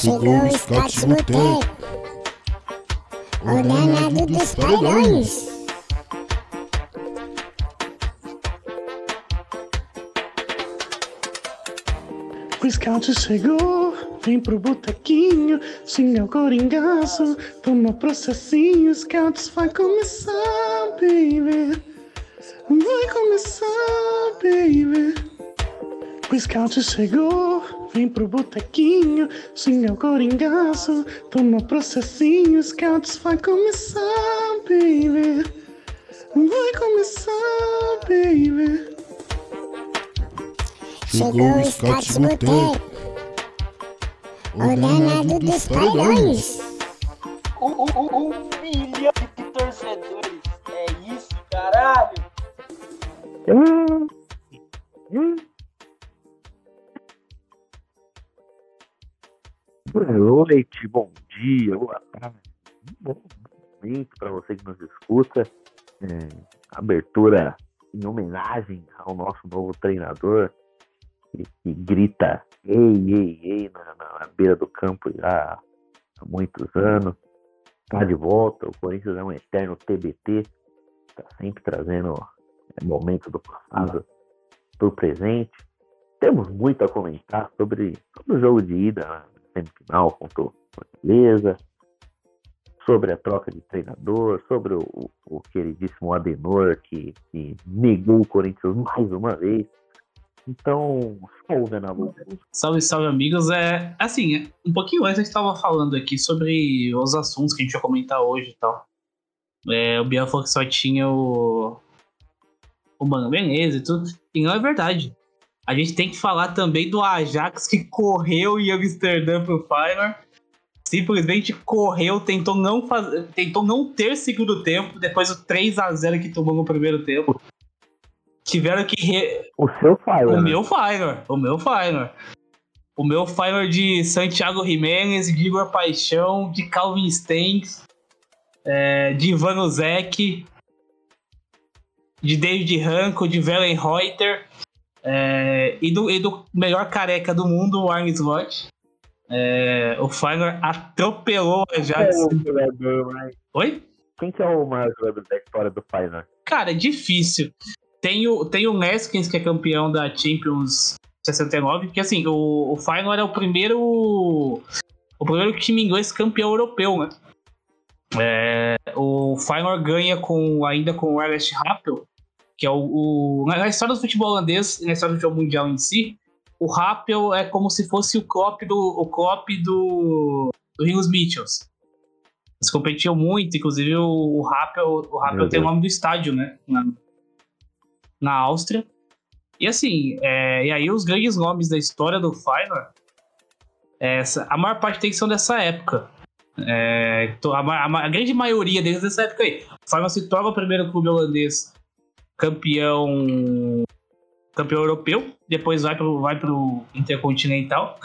Chegou o Scott Boteco, o danado dos paredões. O scout chegou, vem pro botequinho, xinga o coringaço, toma processinho, scouts vai começar, baby. Vai começar, baby. O scout chegou, vem pro botequinho, xinga o coringaço, toma processinho, scouts vai começar, baby. Vai começar, baby. Chegou o Scott Boteco, o danado dos paredões. Um, um, um, um milhão de torcedores. É isso, caralho. Boa noite, bom dia, boa tarde, bom momento para você que nos escuta. É, abertura em homenagem ao nosso novo treinador que, que grita ei, ei, ei na, na- beira do campo já há muitos anos. Está de volta, o Corinthians é um eterno TBT, está sempre trazendo é, momentos do passado para o presente. Temos muito a comentar sobre, sobre o jogo de ida na semifinal contra o Fortaleza, sobre a troca de treinador, sobre o, o- o queridíssimo Adenor que, que negou o Corinthians mais uma vez. Então, salve. Salve, salve, amigos. É assim, um pouquinho antes a gente tava falando aqui sobre os assuntos que a gente ia comentar hoje e tal. É, o Biel falou que só tinha o. O Mano Menezes e tudo. E não é verdade. A gente tem que falar também do Ajax que correu em Amsterdã pro Feyenoord. Simplesmente correu, tentou não fazer, tentou não ter segundo tempo, depois do 3 a 0 que tomou no primeiro tempo. Tiveram que re- O seu Fire, o né? meu Feyenoord, o meu Feyenoord. O meu Feyenoord de Santiago Jimenez, de Igor Paixão, de Calvin Stengs, é, de Ivan Ozek, de David Ranco, de Velen Reuter, é, e, do, e do melhor careca do mundo, o Arne Slot. É, o Feyenoord atropelou a Ajax. é Oi? Quem que é o maior jogador da história do Feyenoord? Cara, é difícil. Tem o, tem o Neskins, que é campeão da Champions 69, que assim, o, o Feyenoord é o primeiro o primeiro time inglês campeão europeu, né? É, o Feyenoord ganha com, ainda com o Ernest Happel, que é o, o- na história do futebol holandês, na história do futebol mundial em si, o Happel é como se fosse o Klopp do o Klopp do, do Rios Mitchells. Eles competiam muito, inclusive o, o Happel, o Happel Meu tem o nome do estádio, né? Na, na Áustria. E assim, é, e aí os grandes nomes da história do Feyenoord, essa, a maior parte deles são dessa época. É, a, a a grande maioria deles dessa época aí. O Feyenoord se torna o primeiro clube holandês campeão campeão europeu, depois vai pro, vai pro Intercontinental.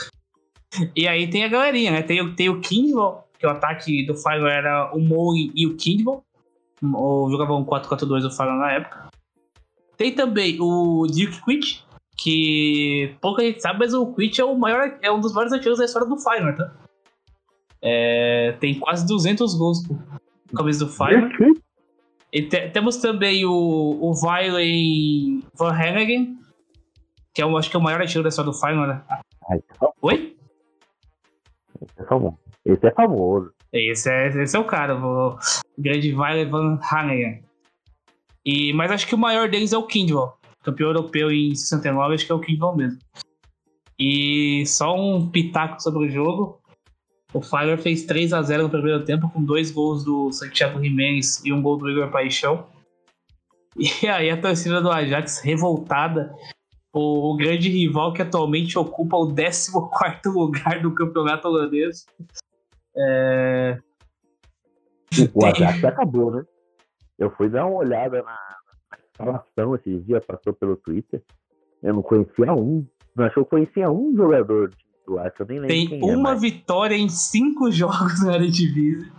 E aí tem a galerinha, né? Tem, tem o Kindle, que o ataque do Feyenoord era o Moe e o Kindle. Ou jogavam 4-4-2 o Feyenoord na época. Tem também o Dirk Kuyt, que pouca gente sabe, mas o Kuyt é, o maior, é um dos maiores artilheiros da história do Feyenoord, tá? É, tem quase 200 gols com a camisa do Feyenoord. E te- temos também o, o Wiley Van Hannigan, que é o, acho que é o maior artilheiro da história do Feyenoord. né? Ai, só- Oi? Esse é famoso. Esse é famoso. Esse é, esse é o cara, o grande Wiley Van Hannigan. E, mas acho que o maior deles é o Kindle, campeão europeu em 69, acho que é o Kindle mesmo. E só um pitaco sobre o jogo. O Fire fez 3 a 0 no primeiro tempo, com dois gols do Santiago Jimenez e um gol do Igor Paixão. E aí a torcida do Ajax revoltada. O, o grande rival que atualmente ocupa o 14 lugar do campeonato holandês. É, O Ajax acabou, né? Eu fui dar uma olhada na, escalação esses dias, passou pelo Twitter. Eu não conhecia um. Não achou que eu conhecia um jogador do Eu nem lembro Tem é, uma mas- vitória em cinco jogos na Eredivisie.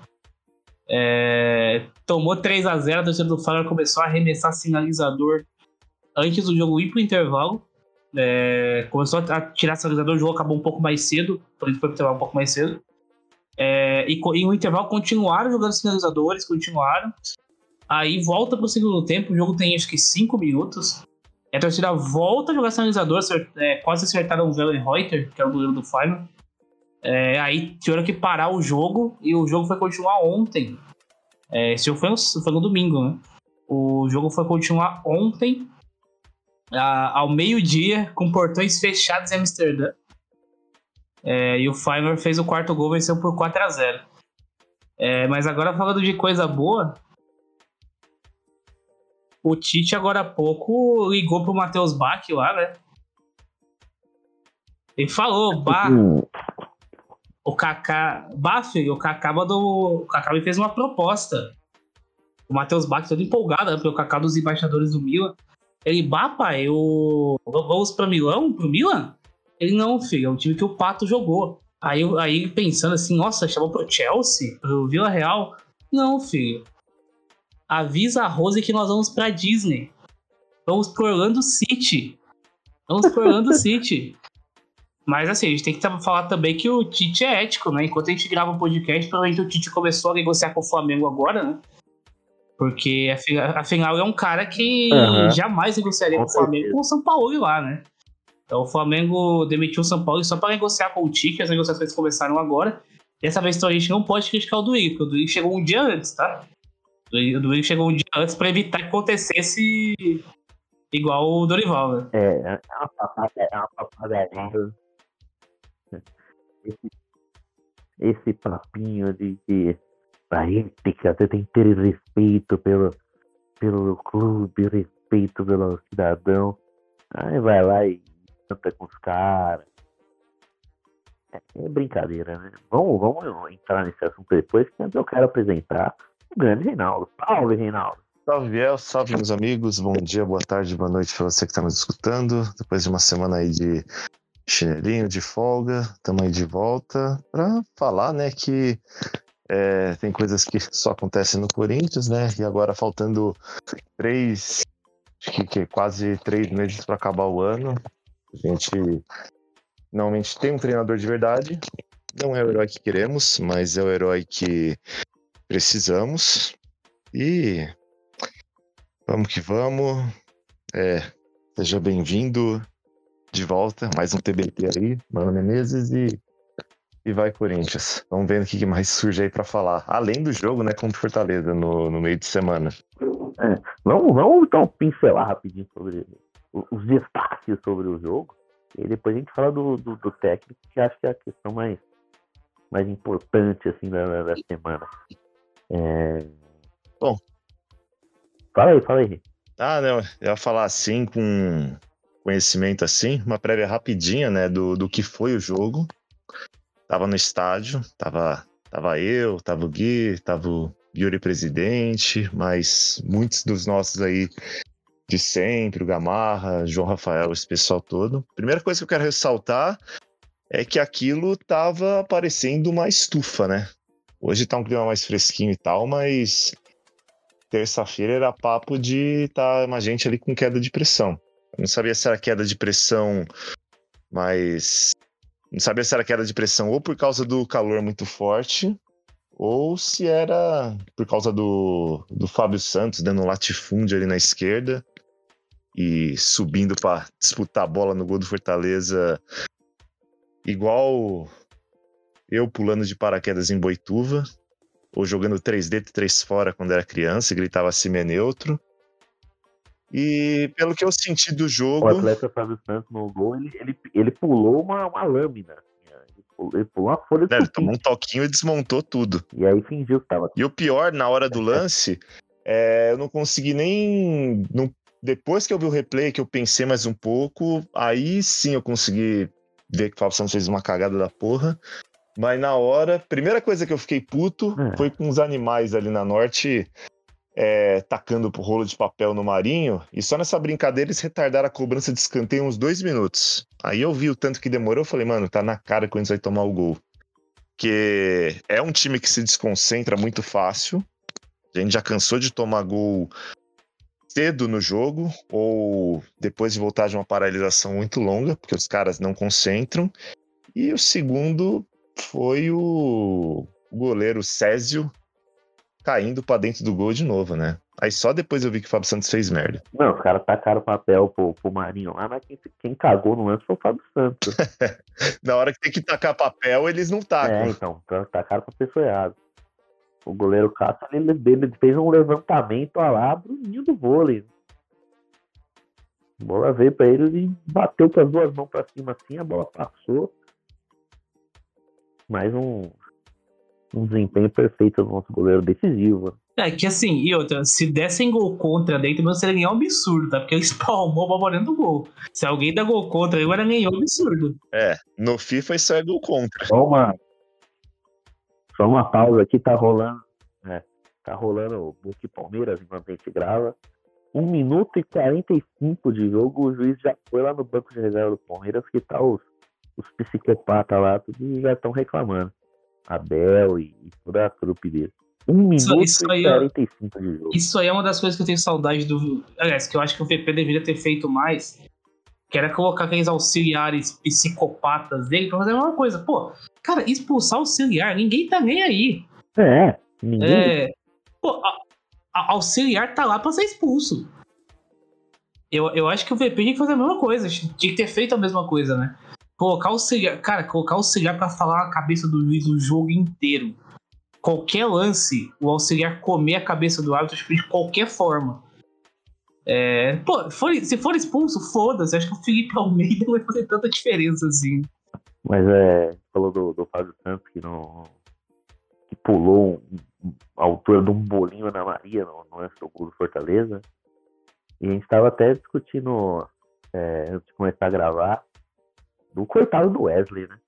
É, tomou 3 a 0 a torcida do Feyenoord começou a arremessar sinalizador antes do jogo ir pro intervalo. É, começou a tirar sinalizador, o jogo acabou um pouco mais cedo, por isso foi pro intervalo um pouco mais cedo. É, e, e no intervalo continuaram jogando sinalizadores, continuaram. Aí volta pro segundo tempo, o jogo tem acho que 5 minutos. E a torcida volta a jogar sinalizador, é, quase acertaram o Wellenreuter, que é o goleiro do Final. É, aí tiveram que parar o jogo e o jogo foi continuar ontem. É, esse jogo foi no, foi no domingo, né? O jogo foi continuar ontem, a, ao meio-dia, com portões fechados em Amsterdã. É, e o Feyenoord fez o quarto gol, venceu por 4 a 0 é, Mas agora falando de coisa boa, o Tite agora há pouco ligou pro Matheus Bach lá, né? Ele falou, Bach, o Kaká, Bah, filho, o Kaká mandou, o Kaká me fez uma proposta. O Matheus Bach todo empolgado, né, porque o Kaká dos embaixadores do Milan. Ele, bah, pai, eu... vamos pra Milão, pro Milan? Ele, não, filho, é o time que o Pato jogou. Aí, aí pensando assim, nossa, chamou pro Chelsea, pro Vila Real? Não, filho avisa a Rose que nós vamos pra Disney. Vamos pro Orlando City. Vamos pro Orlando City. Mas assim, a gente tem que falar também que o Tite é ético, né? Enquanto a gente grava o podcast, provavelmente o Tite começou a negociar com o Flamengo agora, né? Porque afinal é um cara que uhum. jamais negociaria com, com o Flamengo com o São Paulo lá, né? Então o Flamengo demitiu o São Paulo só para negociar com o Tite, as negociações começaram agora. Dessa vez então, a gente não pode criticar o Duílio, porque o Duílio chegou um dia antes, tá? O Duílio chegou um dia antes para evitar que acontecesse igual o Dorival, né? É, é uma papada, é uma papada esse, esse papinho de que a gente tem que ter respeito pelo, pelo clube, respeito pelo cidadão. Aí vai lá e canta com os caras. É, é, brincadeira, né? Vamos, vamos entrar nesse assunto depois, que eu quero apresentar o grande Reinaldo. Salve, Reinaldo. Salve, Biel. Salve, meus amigos. Bom dia, boa tarde, boa noite para você que está nos escutando. Depois de uma semana aí de chinelinho, de folga, estamos aí de volta para falar, né, que é, tem coisas que só acontecem no Corinthians, né? E agora faltando três, que, que quase três meses para acabar o ano. A gente normalmente tem um treinador de verdade. Não é o herói que queremos, mas é o herói que precisamos. E vamos que vamos. É, seja bem-vindo de volta, mais um TBT aí, Mano Menezes e, e vai Corinthians. Vamos ver o que mais surge aí para falar. Além do jogo, né, contra Fortaleza no, no meio de semana. É, vamos, vamos então pincelar rapidinho sobre os destaques sobre o jogo. E depois a gente fala do, do, do técnico, que acho que é a questão mais, mais importante assim da, da semana. É... Bom. Fala aí, fala aí. Ah, não, eu ia falar assim com conhecimento assim, uma prévia rapidinha, né, do, do que foi o jogo. Tava no estádio, tava, tava eu, tava o Gui, tava o Yuri Presidente, mas muitos dos nossos aí de sempre, o Gamarra, João Rafael, esse pessoal todo. Primeira coisa que eu quero ressaltar é que aquilo tava parecendo uma estufa, né? Hoje tá um clima mais fresquinho e tal, mas terça-feira era papo de tá uma gente ali com queda de pressão. Eu não sabia se era queda de pressão, mas não sabia se era queda de pressão ou por causa do calor muito forte, ou se era por causa do, do Fábio Santos dando um latifúndio ali na esquerda e subindo para disputar a bola no gol do Fortaleza, igual eu pulando de paraquedas em Boituva, ou jogando 3D 3 fora quando era criança e gritava assim é neutro. E pelo que eu senti do jogo. O atleta Fábio Santos no gol, ele, ele, ele pulou uma, uma lâmina. Ele pulou, ele pulou uma folha de é, Ele tomou um toquinho e desmontou tudo. E aí fingiu que tava. E o pior, na hora do lance, é, eu não consegui nem. Não, depois que eu vi o replay, que eu pensei mais um pouco, aí sim eu consegui ver que o Fábio Santos fez uma cagada da porra. Mas na hora, primeira coisa que eu fiquei puto é. foi com os animais ali na norte é, tacando o rolo de papel no marinho. E só nessa brincadeira eles retardaram a cobrança de escanteio uns dois minutos. Aí eu vi o tanto que demorou, eu falei, mano, tá na cara que a gente vai tomar o gol. Que é um time que se desconcentra muito fácil. A gente já cansou de tomar gol cedo no jogo ou depois de voltar de uma paralisação muito longa, porque os caras não concentram. E o segundo foi o goleiro Césio caindo pra dentro do gol de novo, né? Aí só depois eu vi que o Fábio Santos fez merda. Não, os caras tacaram papel pro, pro Marinho lá, mas quem, quem cagou no lance foi o Fábio Santos. Na hora que tem que tacar papel, eles não tacam. É, então, tacaram pra pessoa errada. O goleiro Castro, ele, ele fez um levantamento ó lá, Bruninho do vôlei. A bola veio pra ele e bateu com as duas mãos pra cima assim, a bola passou. Mais um, um desempenho perfeito do nosso goleiro decisivo. É que assim, e outra, se dessem gol contra dentro, meu seria ganhar um absurdo, tá? Porque ele spalmou a bola dentro do gol. Se alguém dá gol contra, ele era ganhar um absurdo. É, no FIFA isso é gol contra. Só uma, só uma pausa aqui, tá rolando, né? Tá rolando o Book Palmeiras enquanto a gente grava. 1 minuto e 45 de jogo, o juiz já foi lá no banco de reserva do Palmeiras, que tá os, os psicopatas lá, tudo já estão reclamando. Abel e, e toda a trupe dele. 1 minuto isso aí e é- 45 de jogo. Isso aí é uma das coisas que eu tenho saudade do. Aliás, que eu acho que o VP deveria ter feito mais. Que era colocar aqueles auxiliares psicopatas dele pra fazer a mesma coisa. Pô, cara, expulsar auxiliar, ninguém tá nem aí. É, ninguém. É. Pô, a- a- auxiliar tá lá pra ser expulso. Eu, eu acho que o VP tinha que fazer a mesma coisa. Tinha que ter feito a mesma coisa, né? Colocar auxiliar. Cara, colocar auxiliar pra falar a cabeça do juiz o jogo inteiro. Qualquer lance, o auxiliar comer a cabeça do árbitro de qualquer forma. É, pô, for- se for expulso, foda-se. Acho que o Felipe Almeida não vai fazer tanta diferença assim. Mas é, falou do, do Fábio Santos que não. que pulou um- a altura de um bolinho na Maria no, no lance do gol Fortaleza. E a gente tava até discutindo é, antes de começar a gravar do coitado do Wesley, né?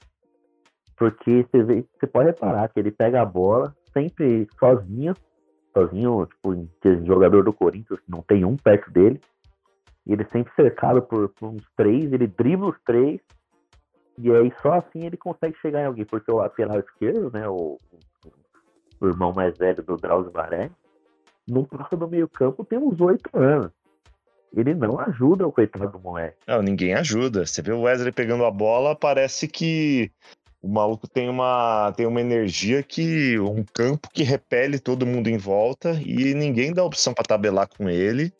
Porque você vê, você pode reparar que ele pega a bola sempre sozinho, sozinho, tipo, jogador do Corinthians, não tem um perto dele. E ele sempre cercado por, por uns três, ele dribla os três, e aí só assim ele consegue chegar em alguém, porque o lateral esquerdo, né, o, o- irmão mais velho do Drauzio Varé, não passa do meio campo tem uns oito anos. Ele não ajuda o coitado do moleque. Não, ninguém ajuda. Você vê o Wesley pegando a bola, parece que o maluco tem uma, tem uma energia que. um campo que repele todo mundo em volta e ninguém dá opção pra tabelar com ele.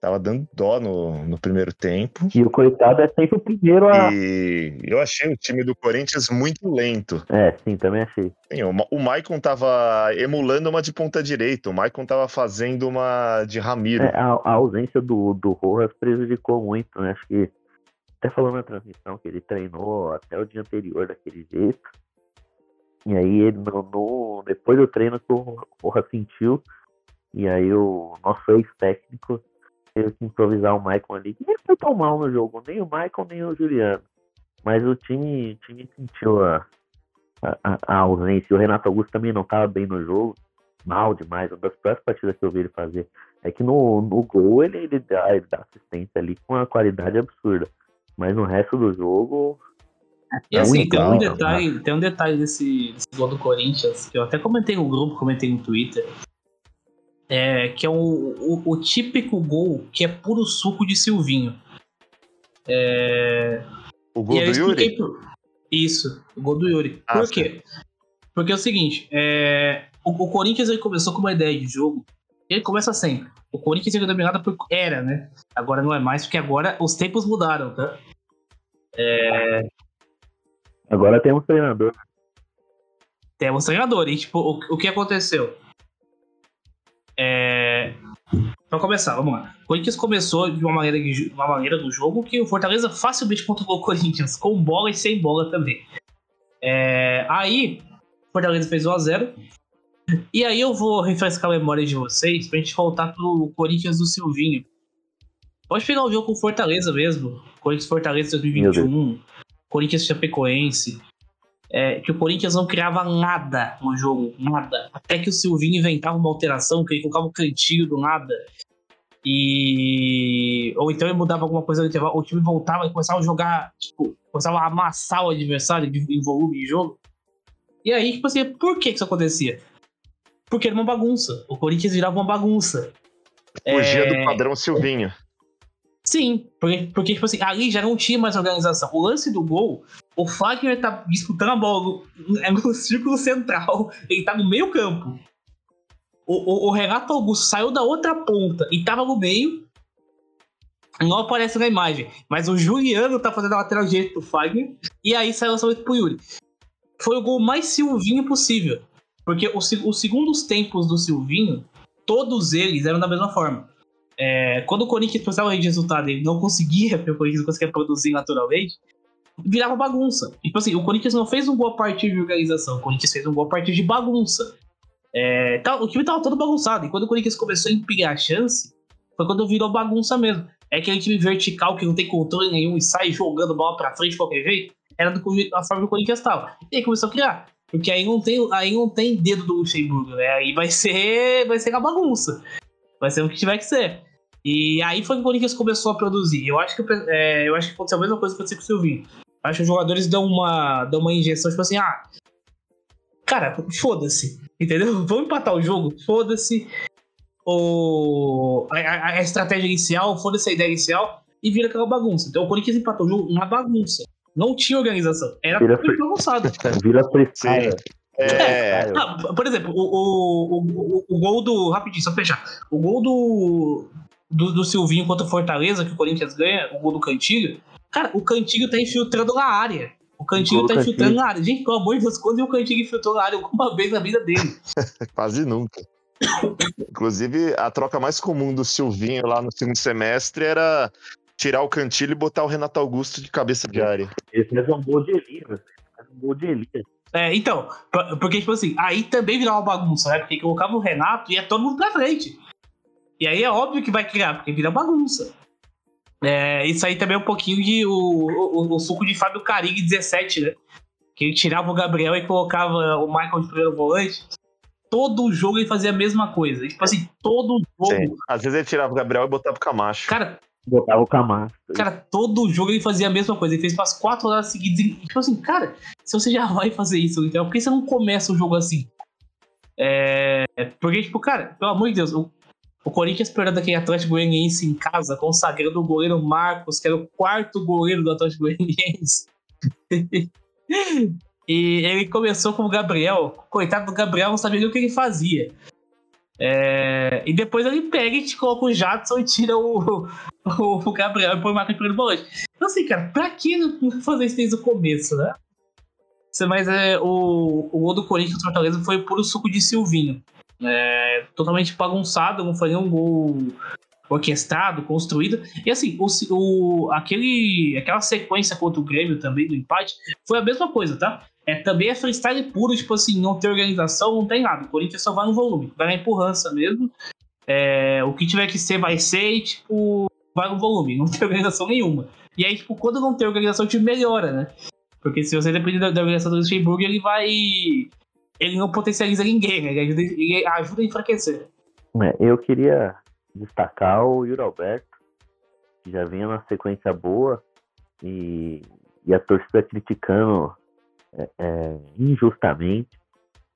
Tava dando dó no, no primeiro tempo. E o coitado é sempre o primeiro a. E eu achei o time do Corinthians muito lento. É, sim, também achei. Sim, O o Maicon tava emulando uma de ponta direita, o Maicon tava fazendo uma de Ramiro. É, a, a ausência do, do Rojas prejudicou muito, né? Acho que até falou na transmissão que ele treinou até o dia anterior daquele jeito. E aí ele no, no- depois do treino que o Rojas sentiu. E aí o nosso ex-técnico teve que improvisar o Maicon ali. que Nem foi tão mal no jogo, nem o Maicon, nem o Juliano. Mas o time, o time sentiu a, a, a- ausência. O Renato Augusto também não estava bem no jogo. Mal demais. Uma das piores partidas que eu vi ele fazer. É que no, no gol ele, ele, dá, ele dá assistência ali com uma qualidade absurda. Mas no resto do jogo. E É assim, muito tem um detalhe, tem um detalhe desse, desse gol do Corinthians, que eu até comentei no grupo, comentei no Twitter. É, que é o, o, o típico gol que é puro suco de Silvinho. É, O gol e do Yuri? Isso, o gol do Yuri. Ah, Por sim. quê? Porque é o seguinte, é, o, o Corinthians ele começou com uma ideia de jogo, ele começa sempre. O Corinthians era dominado por. Era, né? Agora não é mais, porque agora os tempos mudaram, tá? Agora tem um treinador. temos treinador. E, tipo, o, o que aconteceu? É... Pra começar, vamos lá. O Corinthians começou de uma maneira, de uma maneira do jogo que o Fortaleza facilmente controlou o Corinthians, com bola e sem bola também. É... Aí, o Fortaleza fez 1x0. E aí eu vou refrescar a memória de vocês pra gente voltar pro Corinthians do Silvinho. Pode pegar o jogo com o Fortaleza mesmo. Corinthians Fortaleza 2021, Corinthians Chapecoense é, que o Corinthians não criava nada no jogo, nada. Até que o Silvinho inventava uma alteração, que ele colocava um cantinho do nada. E. Ou então ele mudava alguma coisa no intervalo, o time voltava e começava a jogar, tipo, começava a amassar o adversário em volume de jogo. E aí, tipo assim, por que que isso acontecia? Porque era uma bagunça. O Corinthians virava uma bagunça. Fugia É. do padrão Silvinho. Sim, porque, porque, tipo assim, ali já não tinha mais organização. O lance do gol, o Fagner tá disputando a bola é no círculo central, ele tá no meio campo. O, o, o Renato Augusto saiu da outra ponta e tava no meio. Não aparece na imagem, mas o Juliano tá fazendo a lateral direita pro Fagner e aí saiu o lançamento pro Yuri. Foi o gol mais Silvinho possível. Porque os segundos tempos do Silvinho, todos eles eram da mesma forma. É, quando o Corinthians precisava de resultado ele não conseguia, porque o Corinthians não conseguia produzir naturalmente, virava bagunça. Tipo assim, o Corinthians não fez um gol a partir de organização, o Corinthians fez um gol a partir de bagunça. É, tá- o time tava todo bagunçado, e quando o Corinthians começou a empilhar a chance, foi quando virou bagunça mesmo. É aquele time vertical que não tem controle nenhum e sai jogando bola pra frente de qualquer jeito, era do, a forma que o Corinthians tava. E aí começou a criar. Porque aí não tem, aí não tem dedo do Luxemburgo, né? Aí vai ser, vai ser a bagunça. Vai ser o que tiver que ser. E aí foi que o Corinthians começou a produzir. Eu acho que, é, eu acho que aconteceu a mesma coisa que aconteceu com o Silvinho. Acho que os jogadores dão uma, dão uma injeção, tipo assim, ah, cara, foda-se, entendeu? Vamos empatar o jogo, foda-se. O, a, a- a estratégia inicial, foda-se a ideia inicial, e vira aquela bagunça. Então o Corinthians empatou o jogo uma bagunça. Não tinha organização. Era Vira tudo bagunçado. Vira freestyle. É, Ah, por exemplo, o, o, o, o gol do. Rapidinho, só fechar. O gol do, do, do Silvinho contra o Fortaleza, que o Corinthians ganha, o gol do Cantilho. Cara, o Cantilho tá infiltrando na área. O Cantilho tá infiltrando Cantilho. na área. Gente, pelo amor de Deus, quando o Cantilho infiltrou na área alguma vez na vida dele? quase nunca. Inclusive, a troca mais comum do Silvinho lá no segundo semestre era tirar o Cantilho e botar o Renato Augusto de cabeça de área. Ele fez um gol de Elias. Um gol de Elias. É, então, porque, tipo assim, aí também virava uma bagunça, né? Porque colocava o Renato e ia todo mundo pra frente. E aí é óbvio que vai criar, porque vira bagunça. É, isso aí também é um pouquinho de o, o, o suco de Fábio Carig 17, né? Que ele tirava o Gabriel e colocava o Michael de primeiro volante. Todo jogo ele fazia a mesma coisa. Tipo assim, todo jogo. Sim. Às vezes ele tirava o Gabriel e botava o Camacho. Cara, Botava o Camacho. Cara, todo jogo ele fazia a mesma coisa. Ele fez umas quatro horas seguidas. E, tipo assim, cara, se você já vai fazer isso, então, por que você não começa o jogo assim? É. Porque, tipo, cara, pelo amor de Deus, o, o Corinthians perdeu daquele Atlético Goianiense em casa, consagrando o goleiro Marcos, que era o quarto goleiro do Atlético Goianiense. e ele começou com o Gabriel. Coitado do Gabriel, não sabia o que ele fazia. É, e depois ele pega e te coloca o Jadson e tira o, o, o Gabriel e põe o Marcos primeiro volante. Então, assim, cara, pra que fazer isso desde o começo, né? Mas é, o, o gol do Corinthians Fortaleza foi puro suco de Silvinho. É, totalmente bagunçado, não foi nenhum gol orquestrado, construído. E assim, o, o, aquele, aquela sequência contra o Grêmio também, do empate, foi a mesma coisa, tá? É, também é freestyle puro, tipo assim, não tem organização, não tem nada. O Corinthians só vai no volume, vai na empurrança mesmo. É, o que tiver que ser, vai ser e, tipo, vai no volume, não tem organização nenhuma. E aí, tipo, quando não tem organização, o time melhora, né? Porque se você depender da, da organização do Luxemburgo, ele vai. Ele não potencializa ninguém, né? Ele ajuda, ele ajuda a enfraquecer. É, eu queria destacar o Yuri Alberto, que já vinha numa sequência boa e, e a torcida criticando é, é, injustamente,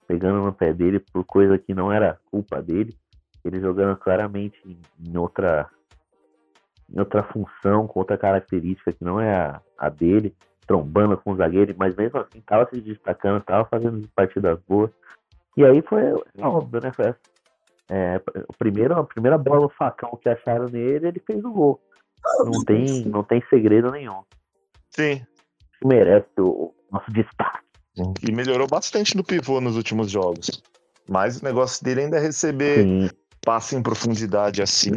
pegando no pé dele por coisa que não era culpa dele, ele jogando claramente em, em outra em outra função, com outra característica que não é a, a dele, trombando com o zagueiro, mas mesmo assim tava se destacando, tava fazendo partidas boas. E aí foi é óbvio, né? Foi é, o primeiro, a primeira bola facão que acharam nele, ele fez o gol. Não tem, não tem segredo nenhum. Sim. Merece o, o nosso destaque. E melhorou bastante no pivô nos últimos jogos. Mas o negócio dele ainda é receber Sim, passe em profundidade assim.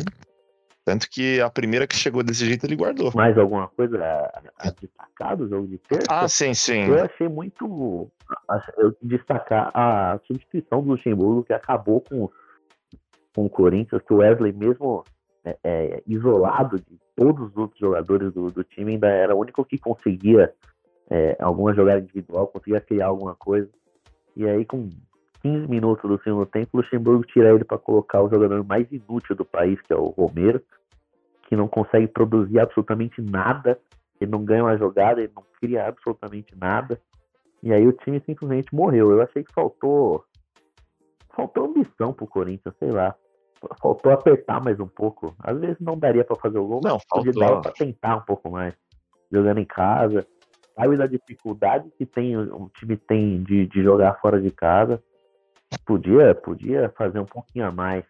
Tanto que a primeira que chegou desse jeito ele guardou. mais alguma coisa a, a destacar do jogo de terça? Ah, sim, sim. Eu achei muito. Eu destacar a substituição do Luxemburgo que acabou com, com o Corinthians, que o Wesley, mesmo é, é, isolado de todos os outros jogadores do, do time, ainda era o único que conseguia é, alguma jogada individual, conseguia criar alguma coisa. E aí, com 15 minutos do segundo tempo, o Luxemburgo tira ele para colocar o jogador mais inútil do país, que é o Romero, que não consegue produzir absolutamente nada ele não ganha uma jogada, ele não cria absolutamente nada. E aí o time simplesmente morreu. Eu achei que faltou. Faltou ambição pro Corinthians, sei lá. faltou apertar mais um pouco. Às vezes não daria pra fazer o gol, Não, mas faltou. dar pra tentar um pouco mais. Jogando em casa. Sabe da dificuldade que tem o time tem de, de jogar fora de casa. Podia, podia fazer um pouquinho a mais.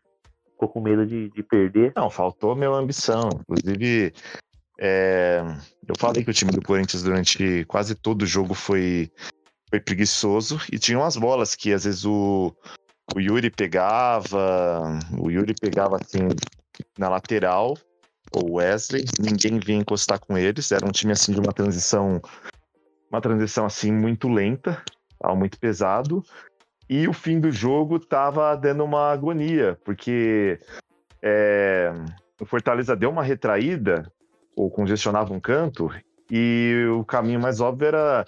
Ficou com medo de, de perder. Não, faltou minha ambição. Inclusive, é, eu falei que o time do Corinthians durante quase todo o jogo foi, foi preguiçoso e tinha umas bolas que às vezes o, o Yuri pegava, o Yuri pegava assim na lateral, ou Wesley, ninguém vinha encostar com eles. Era um time assim de uma transição, uma transição assim muito lenta, muito pesado. E o fim do jogo tava dando uma agonia, porque é, o Fortaleza deu uma retraída, ou congestionava um canto, e o caminho mais óbvio era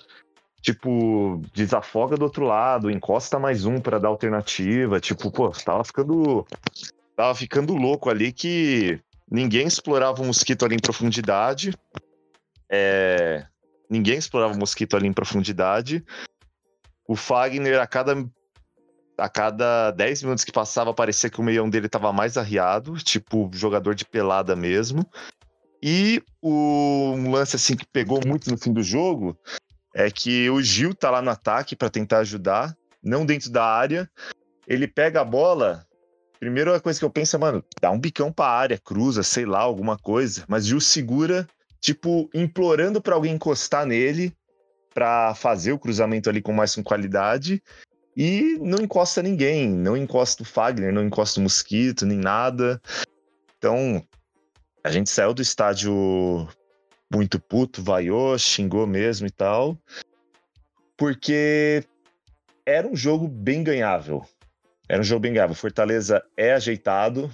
tipo, desafoga do outro lado, encosta mais um para dar alternativa, tipo, pô, tava ficando tava ficando louco ali que ninguém explorava o mosquito ali em profundidade. É, ninguém explorava o mosquito ali em profundidade. O Fagner a cada a cada 10 minutos que passava, parecia que o meião dele tava mais arriado, tipo jogador de pelada mesmo. E o um lance assim que pegou muito no fim do jogo é que o Gil tá lá no ataque para tentar ajudar, não dentro da área. Ele pega a bola. Primeira coisa que eu penso é, mano, dá um bicão pra área, cruza, sei lá, alguma coisa. Mas Gil segura, tipo, implorando para alguém encostar nele para fazer o cruzamento ali com mais com qualidade. E não encosta ninguém, não encosta o Fagner, não encosta o Mosquito, nem nada. Então, a gente saiu do estádio muito puto, vaiou, xingou mesmo e tal. Porque era um jogo bem ganhável. Era um jogo bem ganhável. Fortaleza é ajeitado,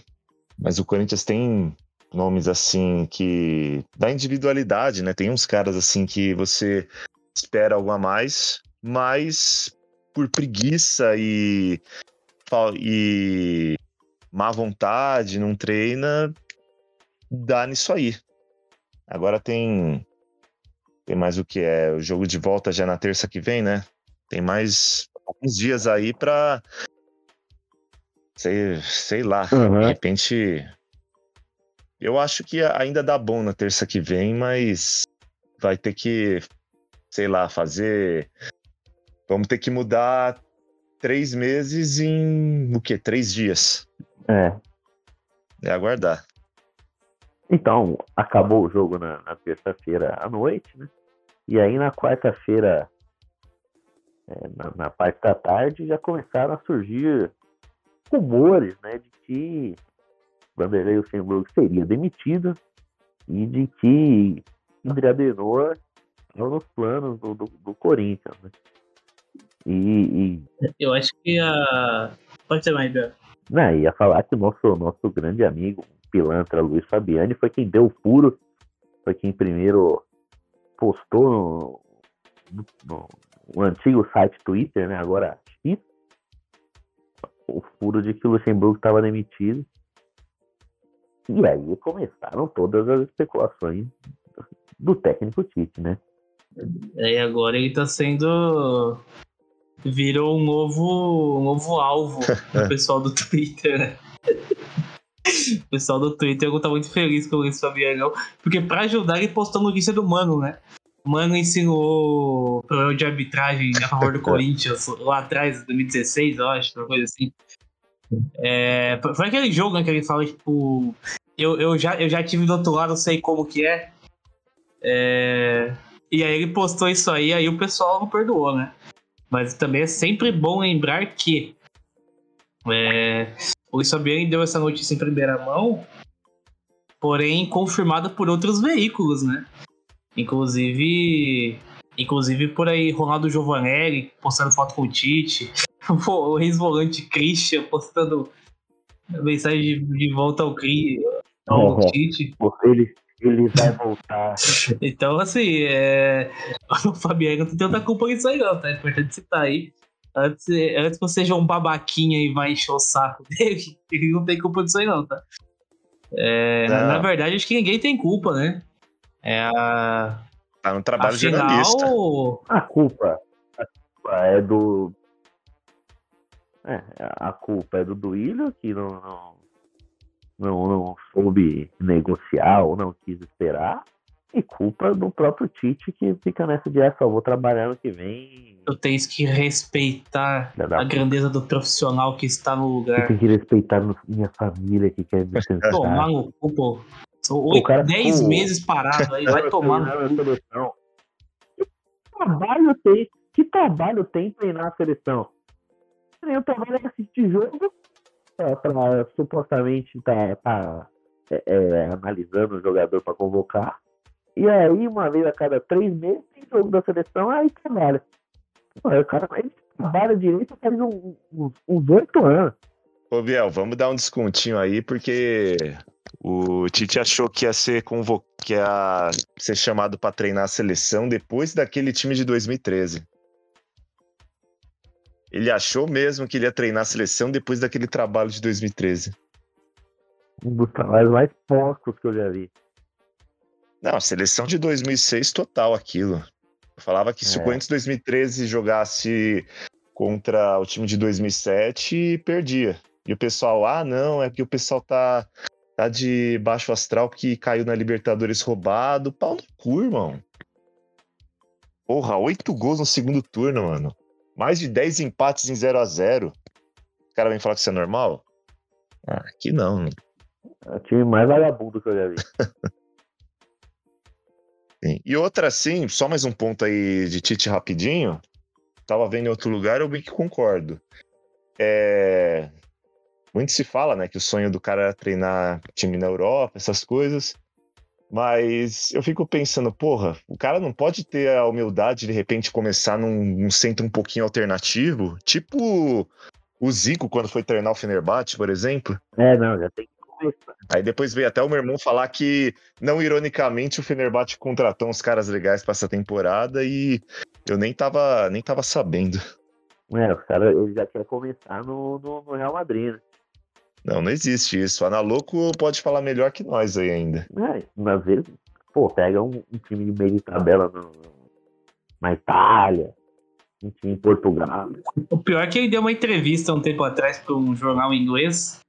mas o Corinthians tem nomes assim que dá individualidade, né? Tem uns caras assim que você espera algo a mais, mas por preguiça e, e má vontade, não treina, dá nisso aí. Agora tem tem mais o que é o jogo de volta já na terça que vem, né? Tem mais alguns dias aí para sei, sei lá, Uhum. de repente eu acho que ainda dá bom na terça que vem, mas vai ter que sei lá, fazer vamos ter que mudar três meses em o quê? Três dias. É. É aguardar. Então, acabou o jogo na, na terça-feira à noite, né? E aí na quarta-feira, é, na, na parte da tarde, já começaram a surgir rumores, né? De que Vanderlei Luxemburgo seria demitido e de que André Adenor estava nos planos do, do, do Corinthians, né? E, e Eu acho que a. Pode ser mais, Bel. né, ia falar que o nosso, nosso grande amigo, pilantra Luiz Fabiani, foi quem deu o furo, foi quem primeiro postou no, no- no- no antigo site Twitter, né, agora X, o furo de que o Luxemburgo estava demitido. E aí começaram todas as especulações do técnico Tite, né? Aí agora ele tá sendo. Virou um novo, um novo alvo do pessoal do Twitter, né? O pessoal do Twitter tá muito feliz com o Luiz Fabiano, porque pra ajudar ele postou notícia do Mano, né? O Mano ensinou problema de arbitragem a favor do Corinthians lá atrás, 2016, eu acho, uma coisa assim. É, foi aquele jogo né, que ele fala, tipo, eu, eu, já, eu já tive do outro lado, sei como que é. É, e aí ele postou isso aí, aí o pessoal não perdoou, né? Mas também é sempre bom lembrar que é, o Fabiani deu essa notícia em primeira mão, porém confirmada por outros veículos, né? Inclusive, inclusive por aí Ronaldo Giovanelli postando foto com o Tite, o ex-volante Christian postando mensagem de, volta ao, Cri, ao É. Tite. Ele, ele vai voltar. Então, assim, é... o Fabiano não tem tanta culpa nisso aí, não, tá? É importante citar aí. Antes, antes que você seja um babaquinha e vai encher o saco dele, ele não tem culpa disso aí, não, tá? É, na, Não. na verdade, acho que ninguém tem culpa, né? É a. Tá no trabalho Afinal, jornalista. A culpa, a culpa é do. É, a culpa é do Duílio, que não, não, não, não soube negociar ou não quis esperar. E culpa do próprio Tite que fica nessa de ah, só vou trabalhar no que vem. Tu tens que respeitar a grandeza do profissional que está no Eu lugar. tenho que respeitar minha família que quer me sentar. Tomar no cu, pô. Oito, cara dez ficou- meses parado aí, vai tomar no na seleção. Que trabalho tem? Que trabalho tem treinar a seleção? O trabalho é assistir jogo pra, pra supostamente tá, tá é, é, analisando o jogador para convocar. E aí, uma vez a cada três meses, tem jogo da seleção, aí trabalha. Pô, o cara ele trabalha direito faz uns uns oito anos. Ô, Biel, vamos dar um descontinho aí, porque o Tite achou que ia ser convo... que ia ser chamado para treinar a seleção depois daquele time de 2013. Ele achou mesmo que ele ia treinar a seleção depois daquele trabalho de 2013. Um dos trabalhos mais porcos que eu já vi. Não, seleção de 2006 total aquilo. Eu falava que se o É. Corinthians 2013 jogasse contra o time de 2007, perdia. E o pessoal, ah, não, é porque o pessoal tá, tá de baixo astral que caiu na Libertadores roubado. Pau no cu, irmão. Porra, oito gols no segundo turno, mano. Mais de 10 empates em 0 a 0 O cara vem falar que isso é normal? Ah, aqui não. É o time mais vagabundo que eu já vi. Sim. E outra, assim, só mais um ponto aí de Tite rapidinho. Tava vendo em outro lugar, eu bem que concordo. É... Muito se fala, né, que o sonho do cara era treinar time na Europa, essas coisas. Mas eu fico pensando, porra, o cara não pode ter a humildade de, de repente começar num, num centro um pouquinho alternativo, tipo o Zico quando foi treinar o Fenerbahçe, por exemplo. É, não, já tem que começar. Aí depois veio até o meu irmão falar que, não ironicamente, o Fenerbahçe contratou uns caras legais pra essa temporada e eu nem tava, nem tava sabendo. É, os caras ele já quer começar no, no, no Real Madrid, né? Não, não existe isso. A Analoco pode falar melhor que nós aí ainda. É, às vezes, pô, pega um, um time de meio de tabela no- na Itália, um time em Portugal. O pior é que ele deu uma entrevista um tempo atrás para um jornal inglês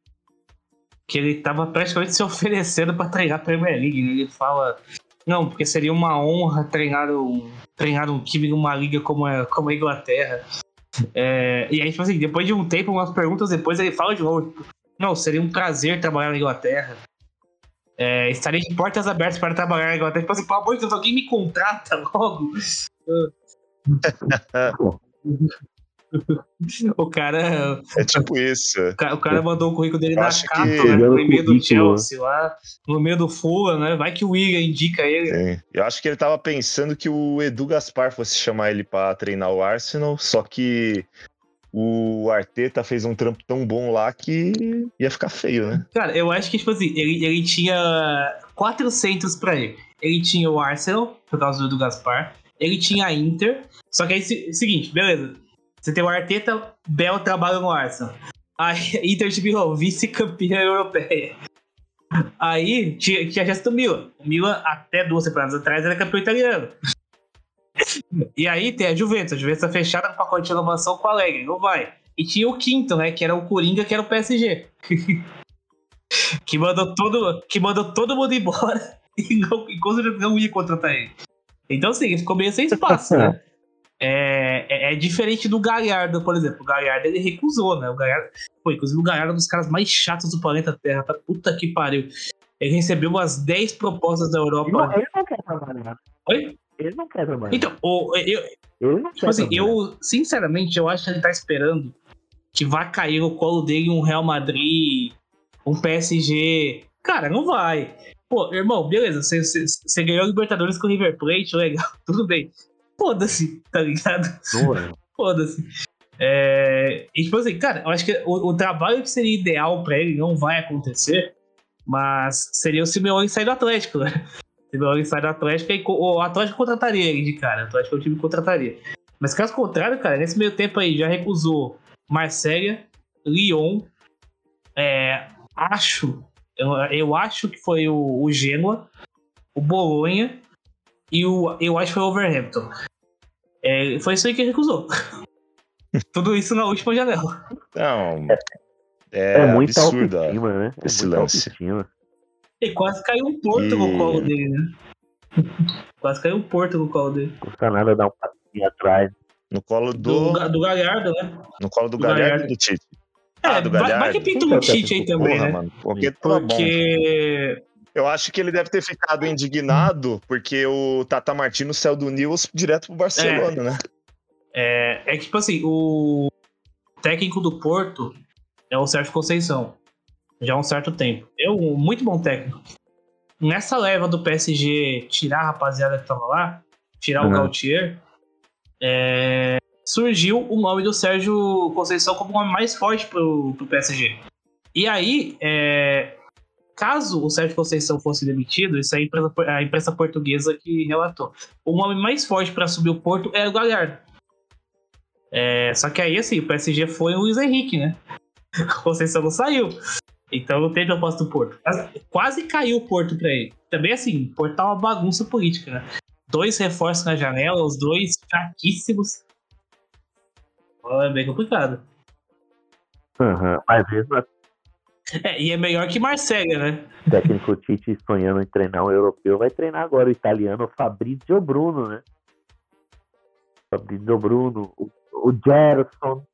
que ele tava praticamente se oferecendo para treinar a Premier League. né? Ele fala, não, porque seria uma honra treinar um, treinar um time numa liga como a, como a Inglaterra. É, e aí, tipo assim, depois de um tempo, umas perguntas depois, ele fala de novo, tipo, não, seria um prazer trabalhar na Inglaterra. É, estaria de portas abertas para trabalhar na Inglaterra. Tipo assim, pelo amor de Deus, alguém me contrata logo. o cara É tipo isso. o ca- o cara mandou o currículo dele Eu na capa, que- né, no e-mail do currículo, Chelsea, lá no meio do Fulham, né? Vai que o William indica ele. Sim. Eu acho que ele tava pensando que o Edu Gaspar fosse chamar ele pra treinar o Arsenal, só que o Arteta fez um trampo tão bom lá que ia ficar feio, né? Cara, eu acho que, tipo assim, ele, ele tinha quatro centros pra ele. Ele tinha o Arsenal, por causa do Gaspar. Ele tinha a Inter. Só que aí, se- seguinte, beleza. Você tem o Arteta, Bel trabalha no Arsenal. Aí, Inter de Milão, vice-campeã europeia. Aí, tinha, tinha a gestão Milan. O Milan, até duas temporadas atrás, era campeão italiano. E aí tem a Juventus. A Juventus tá fechada no pacote de renovação com a Alegre. Não vai. E tinha o quinto, né? Que era o Coringa, que era o PSG. que, mandou todo, que mandou todo mundo embora e não, e com não ia contratar ele. Então, assim, ele ficou meio sem espaço, né? É, é, é diferente do Galhardo, por exemplo. O Galhardo ele recusou, né? O Galhardo, pô, inclusive o Galhardo é um dos caras mais chatos do planeta Terra, tá? Puta que pariu. Ele recebeu umas 10 propostas da Ele não, Europa. ele não quer trabalhar. Oi? Ele não quer trabalhar. Então, o, eu, ele não Tipo assim, eu, sinceramente, eu acho que ele tá esperando que vai cair no colo dele um Real Madrid, um PSG. Cara, não vai. Pô, irmão, beleza, você- ganhou a Libertadores com o River Plate, legal, tudo bem. Foda-se, tá ligado? É. Foda-se. É, e tipo assim, cara, eu acho que o, o trabalho que seria ideal pra ele não vai acontecer, mas seria o Simeone sair do Atlético, né? O Simeone sair do Atlético e o Atlético contrataria ele de cara. O Atlético é o time que contrataria. Mas caso contrário, cara, nesse meio tempo aí já recusou Marselha, Lyon, é, acho, eu, eu acho que foi o, o Genoa, o Bolonha e o, eu acho que foi o Overhampton. É, foi isso aí que ele recusou. Tudo isso na última janela. Não. É, É, muita absurda autoestima, né? É esse lance. autoestima. E quase caiu um porto E- no colo dele, né? quase caiu um porto no colo dele. Custa nada dar um passinho atrás. no colo Do, do, do Galhardo, né? no colo do do Galhardo Galhardo. e do Tite. É, Ah, do vai, vai Galhardo. que pinta um Tite aí também, Porra, né? mano. Porque bom. Porque. Eu acho que ele deve ter ficado indignado porque o Tata Martino saiu do Nils direto pro Barcelona, né? É, é que, tipo assim, o técnico do Porto é o Sérgio Conceição. Já há um certo tempo. É um muito bom técnico. Nessa leva do PSG tirar a rapaziada que tava lá, tirar o Uhum. Gautier, é, surgiu o nome do Sérgio Conceição como o nome mais forte pro, pro PSG. E aí, é, caso o Sérgio Conceição fosse demitido, isso aí a imprensa, a imprensa portuguesa que relatou. O nome mais forte para subir o Porto era o Galhardo. É, só que aí, assim, o PSG foi o Luiz Henrique, né? O Conceição não saiu. Então não teve proposta do Porto. Quase, caiu o Porto pra ele. Também, assim, o Porto tá uma bagunça política, né? Dois reforços na janela, os dois fraquíssimos. É bem complicado. Aham. Mas mesmo assim, É, e é melhor que Marcega, né? o técnico Tite sonhando em treinar um europeu, vai treinar agora o italiano Fabrizio Bruno, né? Fabrizio Bruno, o, o Gerson.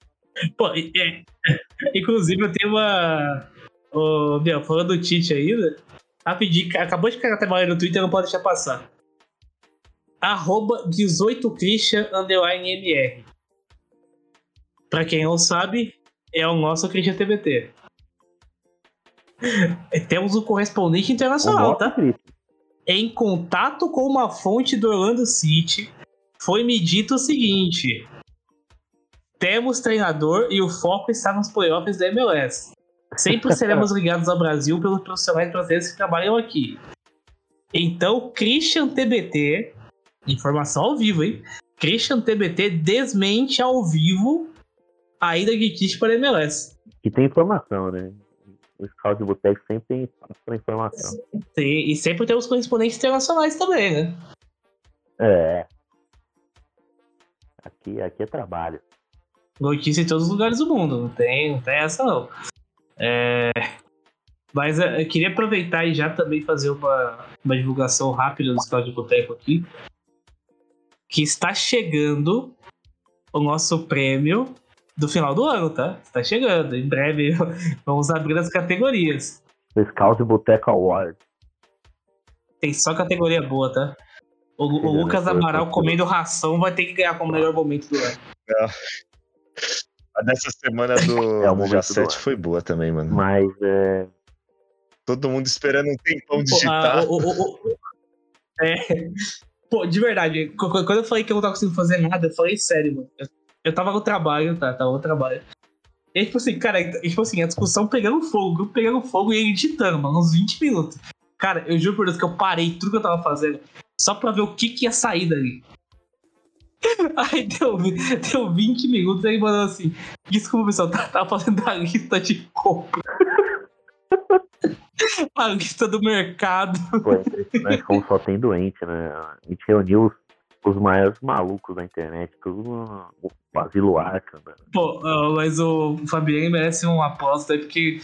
Pô, é, inclusive eu tenho uma. Ô, Biel, falando do Tite ainda, rapidinho, acabou de cair até mais no Twitter, não pode deixar passar. Arroba 18Christian underline MR. Pra quem não sabe, é o nosso Christian TBT. Temos um correspondente internacional, tá? Em contato com uma fonte do Orlando City, foi me dito o seguinte: temos treinador e o foco está nos playoffs da MLS. Sempre seremos ligados ao Brasil pelos profissionais brasileiros que trabalham aqui. Então, Christian TBT, informação ao vivo, hein? Christian TBT desmente ao vivo a ida de Tite para a MLS. Que tem informação, né? O Scout de Boteco sempre tem para informação. E, e sempre temos correspondentes internacionais também, né? É. Aqui, aqui é trabalho. notícia em todos os lugares do mundo. Não tem, não tem essa, não. É, Mas é, eu queria aproveitar e já também fazer uma, uma divulgação rápida do Scout de Boteco aqui. Que está chegando o nosso prêmio do final do ano, tá? Está chegando. Em breve vamos abrir as categorias. O Scout de Boteco Award. Tem só categoria boa, tá? O, o Lucas a Amaral comendo ração vai ter que ganhar como melhor momento do ano. A dessa semana do, É o do Jacete foi boa também, mano. Mas é. Todo mundo esperando um tempão Pô, digitar. ah, o- o- o- é, pô, de verdade, qu- qu- quando eu falei que eu não tava conseguindo fazer nada, eu falei sério, mano. Eu, eu tava no trabalho, tá? Tava no trabalho. E aí, tipo assim, cara, e, tipo assim, a discussão pegando fogo, o grupo pegando fogo e ele digitando, mano, uns 20 minutos. Cara, eu juro por Deus que eu parei tudo que eu tava fazendo só pra ver o que que ia sair dali. Aí deu, deu 20 minutos aí, mano, assim. Desculpa, pessoal, tá- tava fazendo a lista de compra. A lista do mercado. Pô, é impressionante como só tem doente, né? A gente reuniu os, os maiores malucos da internet, tudo Basilo Arca, né? Pô, mas o Fabiano merece uma aposta aí, porque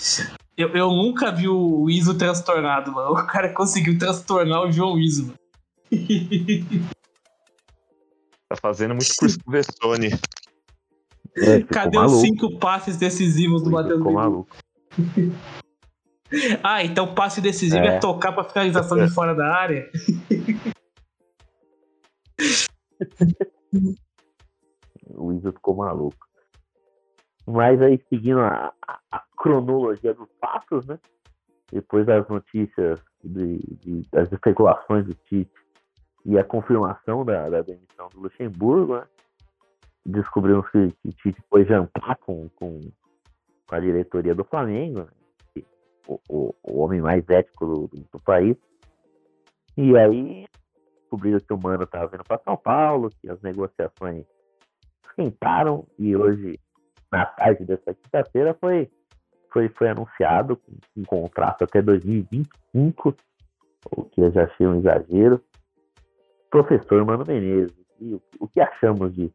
eu, eu nunca vi o Iso transtornado, mano. O cara conseguiu transtornar o João Iso, mano. Tá fazendo muito curso com o Vessone. É, Cadê os maluco. cinco passes decisivos do Matheus Ficou maluco. Ah, então o passe decisivo é, É. tocar pra finalização de fora da área? O Isa ficou maluco. Mas aí, seguindo a, a- a cronologia dos fatos, né? Depois das notícias, de, de- das especulações do Tite e a confirmação da, da demissão do Luxemburgo, né? Descobrimos que, que Tite foi jantar com, com, com a diretoria do Flamengo, né? o, o, o homem mais ético do, do país. E aí, descobriram que o Mano estava vindo para São Paulo, que as negociações esquentaram e hoje, na tarde dessa quinta-feira, foi, foi, foi anunciado um contrato até 2025, o que eu já achei um exagero. Professor Mano Menezes, e o, que achamos disso?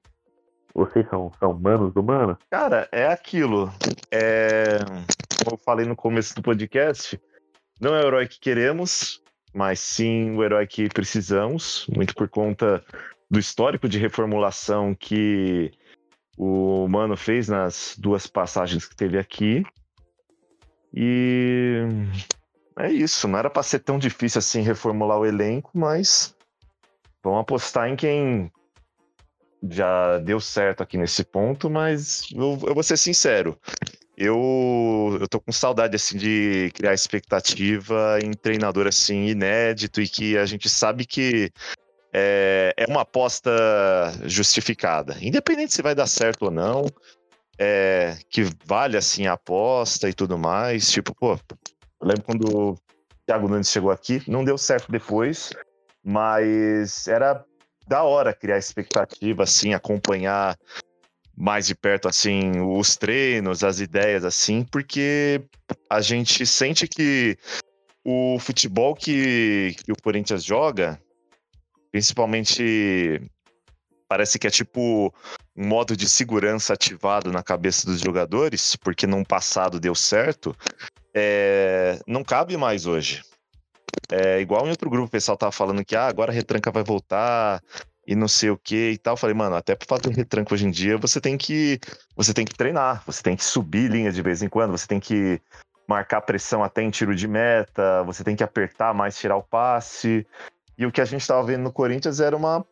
Vocês são, são manos do mano? Cara, é aquilo. É... como eu falei no começo do podcast, não é o herói que queremos, mas sim o herói que precisamos, muito por conta do histórico de reformulação que o Mano fez nas duas passagens que teve aqui. E é isso, não era para ser tão difícil assim reformular o elenco, mas vamos apostar em quem já deu certo aqui nesse ponto, mas eu, eu vou ser sincero. Eu, eu tô com saudade assim de criar expectativa em treinador assim inédito e que a gente sabe que é, é uma aposta justificada, independente se vai dar certo ou não, é, que vale assim a aposta e tudo mais. Tipo, pô, eu lembro quando o Thiago Nunes chegou aqui, não deu certo depois, mas era da hora criar expectativa, assim, acompanhar mais de perto, assim, os treinos, as ideias, assim, porque a gente sente que o futebol que, que o Corinthians joga, principalmente parece que é tipo um modo de segurança ativado na cabeça dos jogadores, porque no passado deu certo, é, não cabe mais hoje. É, igual em outro grupo, o pessoal tava falando que ah, agora a retranca vai voltar e não sei o que e tal. Eu falei, mano, até por fato de retranca hoje em dia, você tem que você tem que treinar, você tem que subir linha de vez em quando, você tem que marcar pressão até em tiro de meta, você tem que apertar mais, tirar o passe. E o que a gente tava vendo no Corinthians era uma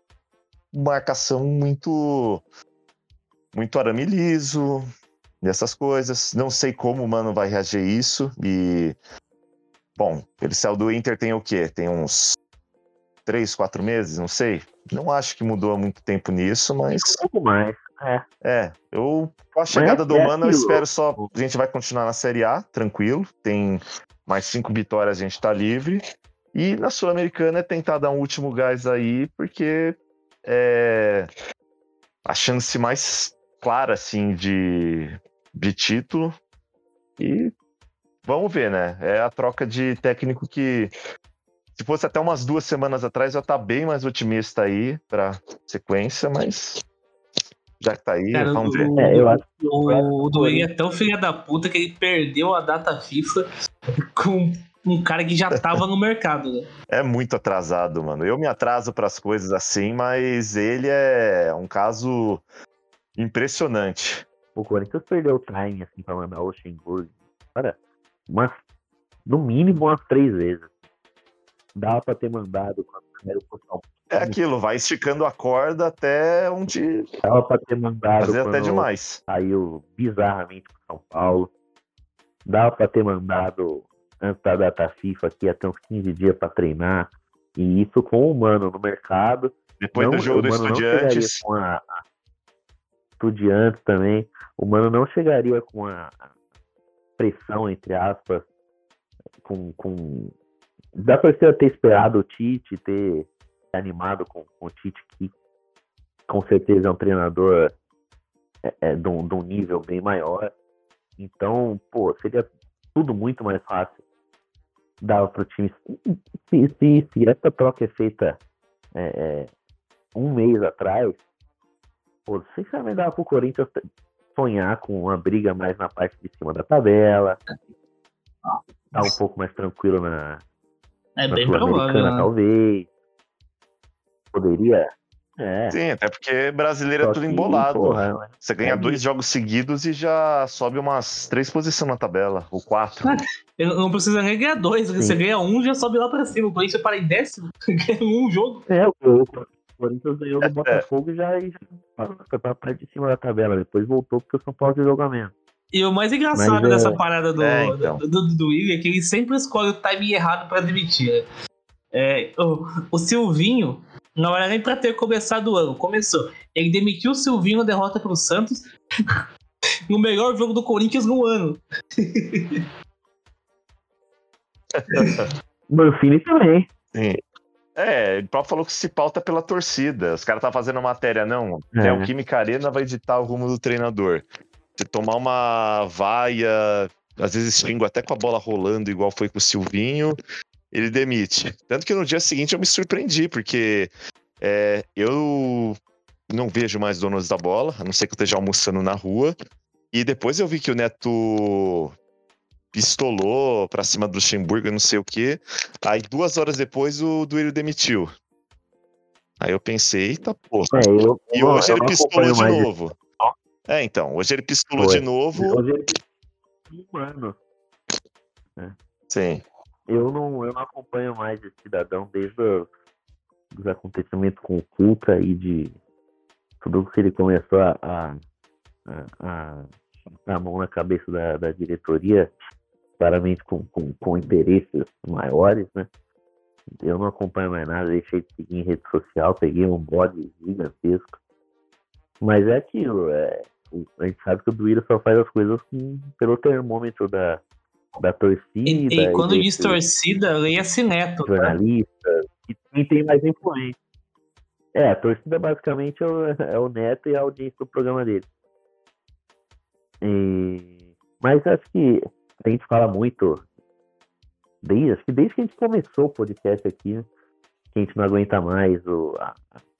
marcação muito muito arame liso, dessas coisas. Não sei como o Mano vai reagir isso e Bom, ele saiu do Inter tem o quê? Tem uns três, quatro meses, não sei. Não acho que mudou há muito tempo nisso, mas. Um pouco mais. É. É, eu com a chegada do é Mano, eu espero só. A gente vai continuar na Série A, tranquilo. Tem mais cinco vitórias, a gente tá livre. E na Sul-Americana é tentar dar um último gás aí, porque é a chance mais clara, assim, de, de título. E vamos ver, né? É a troca de técnico que, se fosse até umas duas semanas atrás, eu tá bem mais otimista aí pra sequência, mas já que tá aí, Cara, vamos ver. É, eu acho que o, o Duane é tão filha da puta que ele perdeu a data FIFA com um cara que já tava no mercado, né? É muito atrasado, mano. Eu me atraso para as coisas assim, mas ele é um caso impressionante. O Corinthians perdeu o time assim pra mandar o Luxemburgo. Cara, umas, no mínimo umas três vezes. Dá pra ter mandado quando era o É aquilo, vai esticando a corda até onde. Dava pra ter mandado. Fazer até demais. Saiu bizarramente pro São Paulo. Dava pra ter mandado antes da data FIFA aqui até uns 15 dias pra treinar. E isso com o humano no mercado. Depois não, do jogo do Estudiantes. com a, a Estudiantes também. O Mano não chegaria com a, pressão, entre aspas, com. com... Dá pra você ter esperado o Tite, ter animado com, com o Tite, que com certeza é um treinador é, é, de, um, de um nível bem maior. Então, pô, seria tudo muito mais fácil dar para o time. Se, se, se, essa troca é feita é, é, um mês atrás, pô, sinceramente dava para o Corinthians sonhar com uma briga mais na parte de cima da tabela. Tá um pouco mais tranquilo na, é na bem Sul-Americana, né? talvez. Poderia. É. Sim, até porque brasileiro é tudo embolado. Porra, você ganha é dois jogos seguidos e já sobe umas três posições na tabela, ou quatro. não precisa nem ganhar dois, Sim. você ganha um já sobe lá pra cima. O Corinthians para em décimo, ganha um jogo. É, o, Corinthians ganhou do é, Botafogo e já, já foi pra parte de cima da tabela. Depois voltou porque o São Paulo jogou menos. E o mais engraçado Mas, dessa é... parada do, é, então. do, do, do Willian é que ele sempre escolhe o timing errado pra demitir. É, o, o Silvinho não era nem pra ter começado o ano. Começou. Ele demitiu o Silvinho na derrota pro Santos no melhor jogo do Corinthians no ano. Manfini também. Sim. É, ele próprio falou que se pauta pela torcida. Os caras tá fazendo matéria, não. É. o Química Arena vai editar o rumo do treinador. Se tomar uma vaia, às vezes xingo até com a bola rolando, igual foi com o Silvinho, ele demite. Tanto que no dia seguinte eu me surpreendi, porque é, eu não vejo mais donos da bola, a não ser que eu esteja almoçando na rua. E depois eu vi que o Neto pistolou pra cima do Luxemburgo, não sei o quê. Aí duas horas depois o Duílio demitiu. Aí eu pensei, eita porra. É, eu, E hoje eu ele pistolou de novo. É, então, hoje ele pistolou Foi. de novo. Hoje ele ano. Sim. Eu não, eu não acompanho mais esse cidadão desde os, dos acontecimentos com o Cuca e de tudo que ele começou a, a, a, a a mão na cabeça da, da diretoria, claramente com, com, com interesses maiores, né? Eu não acompanho mais nada, deixei de seguir em rede social, peguei um bode gigantesco. Mas é aquilo, é, a gente sabe que o Duíra só faz as coisas com- pelo termômetro da, da torcida. E, e quando diz torcida, leia-se Neto. tá? jornalistas e quem tem mais influência. É, a torcida basicamente é o, é o Neto e a audiência do programa dele. E- Mas acho que a gente fala muito, desde, acho que desde que a gente começou o podcast aqui, que a gente não aguenta mais o, a,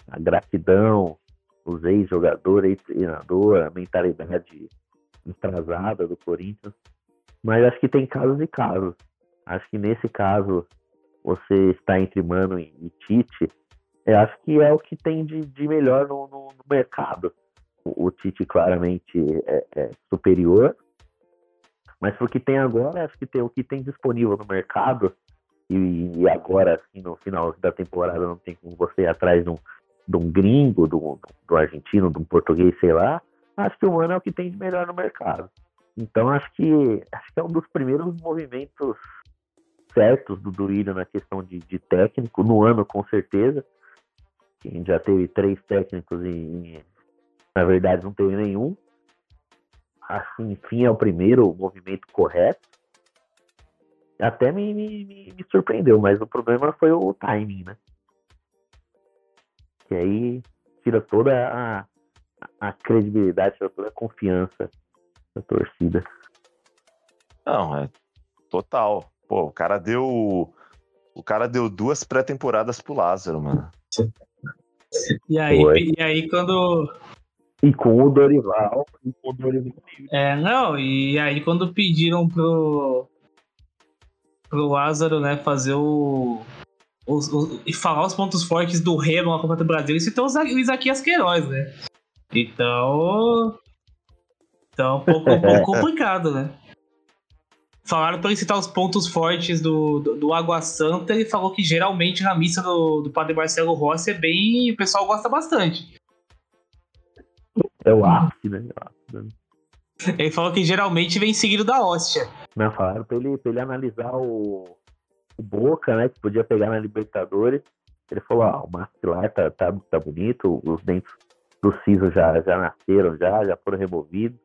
a gratidão, os ex-jogadores, ex-treinador, a mentalidade atrasada do Corinthians. Mas acho que tem casos e casos. Acho que nesse caso você está entre Mano e, e Tite, eu acho que é o que tem de, de melhor no, no- no mercado. O, o Tite claramente é, é superior, mas o que tem agora, acho que tem o que tem disponível no mercado, e, e agora, assim, no final da temporada, não tem como você ir atrás de um, de um gringo, de um argentino, de um português, sei lá. Acho que o Mano é o que tem de melhor no mercado. Então acho que acho que é um dos primeiros movimentos certos do Duílio na questão de, de técnico, no ano com certeza. A gente já teve três técnicos e, na verdade não teve nenhum. Assim, enfim, é o primeiro movimento correto. Até me, me, me- me surpreendeu, mas o problema foi o timing, né? Que aí tira toda a, a credibilidade, tira toda a confiança da torcida. Não, é total. Pô, o cara deu. O cara deu duas pré-temporadas pro Lázaro, mano. E aí, Foi. e aí quando. E com o Dorival, e com o Dorival É, não, e aí quando pediram pro. pro Lázaro, né, fazer o. os- os- e falar os pontos fortes do Remo na Copa do Brasil, ele citou o Za- o Isaquias Queiroz, né? Então. Então, um pouco, um pouco complicado, né? Falaram pra ele citar os pontos fortes do, do, do Água Santa e falou que geralmente na missa do, do Padre Marcelo Rossi é bem. O pessoal gosta bastante. É o ápice, né? É o ápice, né? Ele falou que geralmente vem seguido da hóstia. Não, falaram pra ele, pra ele analisar o, o Boca, né? Que podia pegar na Libertadores. Ele falou, ah, o maxilar tá, tá, tá bonito, os dentes do siso já, já nasceram, já, já foram removidos.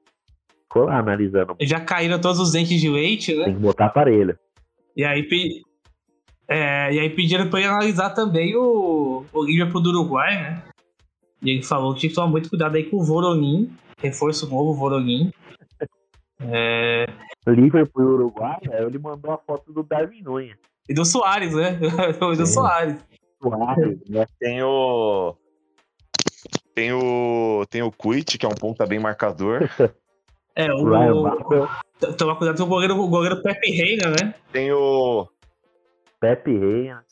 Ficou lá analisando. Já caíram todos os dentes de leite, né? Tem que botar aparelho. E aí, pe- é, e aí pediram pra ele analisar também o, o Liverpool do Uruguai, né? E ele falou que tinha que tomar muito cuidado aí com o Voronin, reforço novo, Voronin. É, Liverpool e Uruguai, aí ele mandou a foto do Darwin Nunes. e do Soares, né? E do Sim. Soares. Suárez, né? Tem o. Tem o. Tem o Quit, que é um ponta bem marcador. É, O Ryan o. Babel, t- Tomar cuidado com o goleiro, o goleiro Pepe Reina, né? Tem o. Pepe Reina.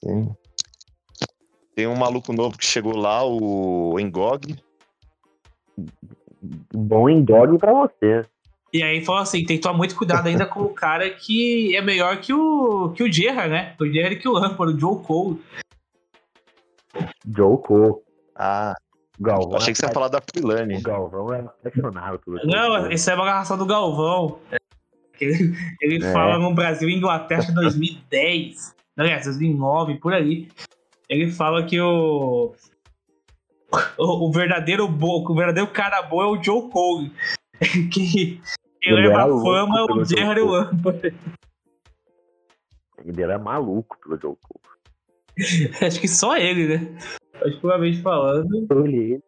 Tem um maluco novo que chegou lá, o Engog. Bom engorge pra você. E aí falou assim, tem que tomar muito cuidado ainda com o cara que é melhor que o, que o Gerrard, né? O Gerrard que o Lampard, o Joe Cole. Joe Cole. Ah, Galvão. achei que você ia é- falar da Pilani. O Galvão é apaixonado pelo Joe Não, esse é uma garração do Galvão. Ele, ele É. fala no Brasil e Inglaterra em 2010. Não, aliás, 2009, por aí. Ele fala que o. O, o verdadeiro bo, o verdadeiro cara bom é o Joe Cole. que, que Ele leva a fama é o Cole. Lampard. Ele era maluco pelo Joe Cole. Acho que só ele, né? Particularmente falando. Ele, ele,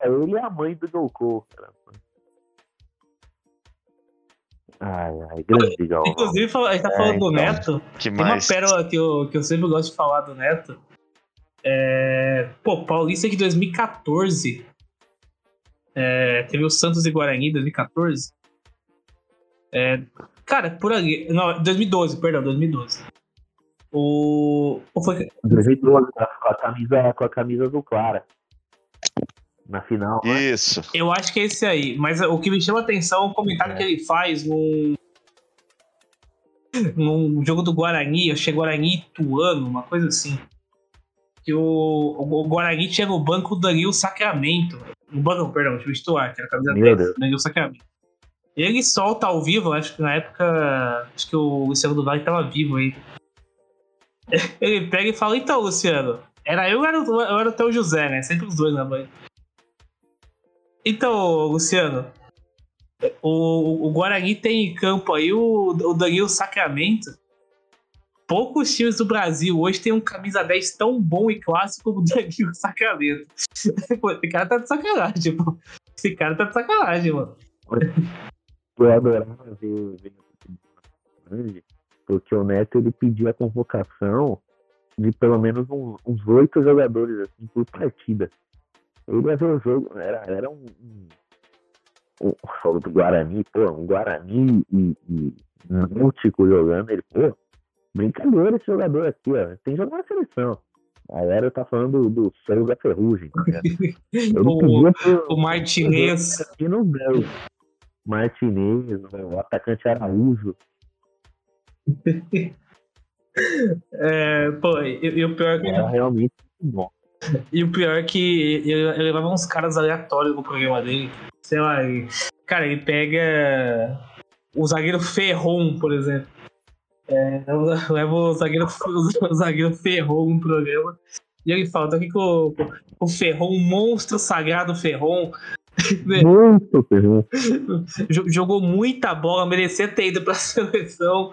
é ele a mãe do Joe Cole, cara. Ai, ai, grande Galvão. Inclusive, a gente tá É, falando do então. Neto. Que Tem uma mais? pérola que eu, que eu sempre gosto de falar do Neto. É, pô, Paulista de 2014. É, teve o Santos e Guarani em 2014. É, Cara, por ali. Não, 2012, perdão, 2012. O. ou foi- 2012, com a camisa, com a camisa do Clara. Na final, né? Isso. Eu acho que é esse aí. Mas o que me chama a atenção é o comentário que ele faz num. num jogo do Guarani, eu achei Guarani e Ituano, uma coisa assim. Que o, o, Guarani tinha no banco o Danilo Sacramento. No banco, perdão, eu estouar, que era a camisa Meu 10, Deus. Danilo Sacramento. Ele solta ao vivo, acho que na época. Acho que o Luciano do Vale tava vivo aí. Ele pega e fala: Então, Luciano, era eu ou era, o- eu era o José, né? Sempre os dois na banha. Então, Luciano, o, o Guarani tem em campo aí o, o Danilo Sacramento. Poucos times do Brasil hoje tem um camisa 10 tão bom e clássico como o Danilo Sacramento. Esse cara tá de sacanagem, pô. Esse cara tá de sacanagem, mano. Eu adorava ver, ver porque o Neto ele pedia a convocação de pelo menos uns oito jogadores assim, por partida. Ele ver o jogo, era, era um, um, um do Guarani, pô, um Guarani e, e Náutico jogando, ele, pô, brincadeira esse jogador aqui, ó, tem que jogar na seleção. A galera tá falando do, sonho da ferrugem. tá O, pro- o Martinez. aqui no Bel. Martinez, o atacante Araújo. É, pô, e, o pior é que Era realmente bom. E o pior é que ele, ele levava uns caras aleatórios no programa dele. Sei lá, ele- cara, ele pega o zagueiro Ferron, por exemplo. É, leva o zagueiro, o zagueiro Ferron no programa. E ele fala, tô aqui com, o- com o Ferron, um monstro sagrado Ferron. Muito. Jo- Jogou muita bola, merecia ter ido pra seleção.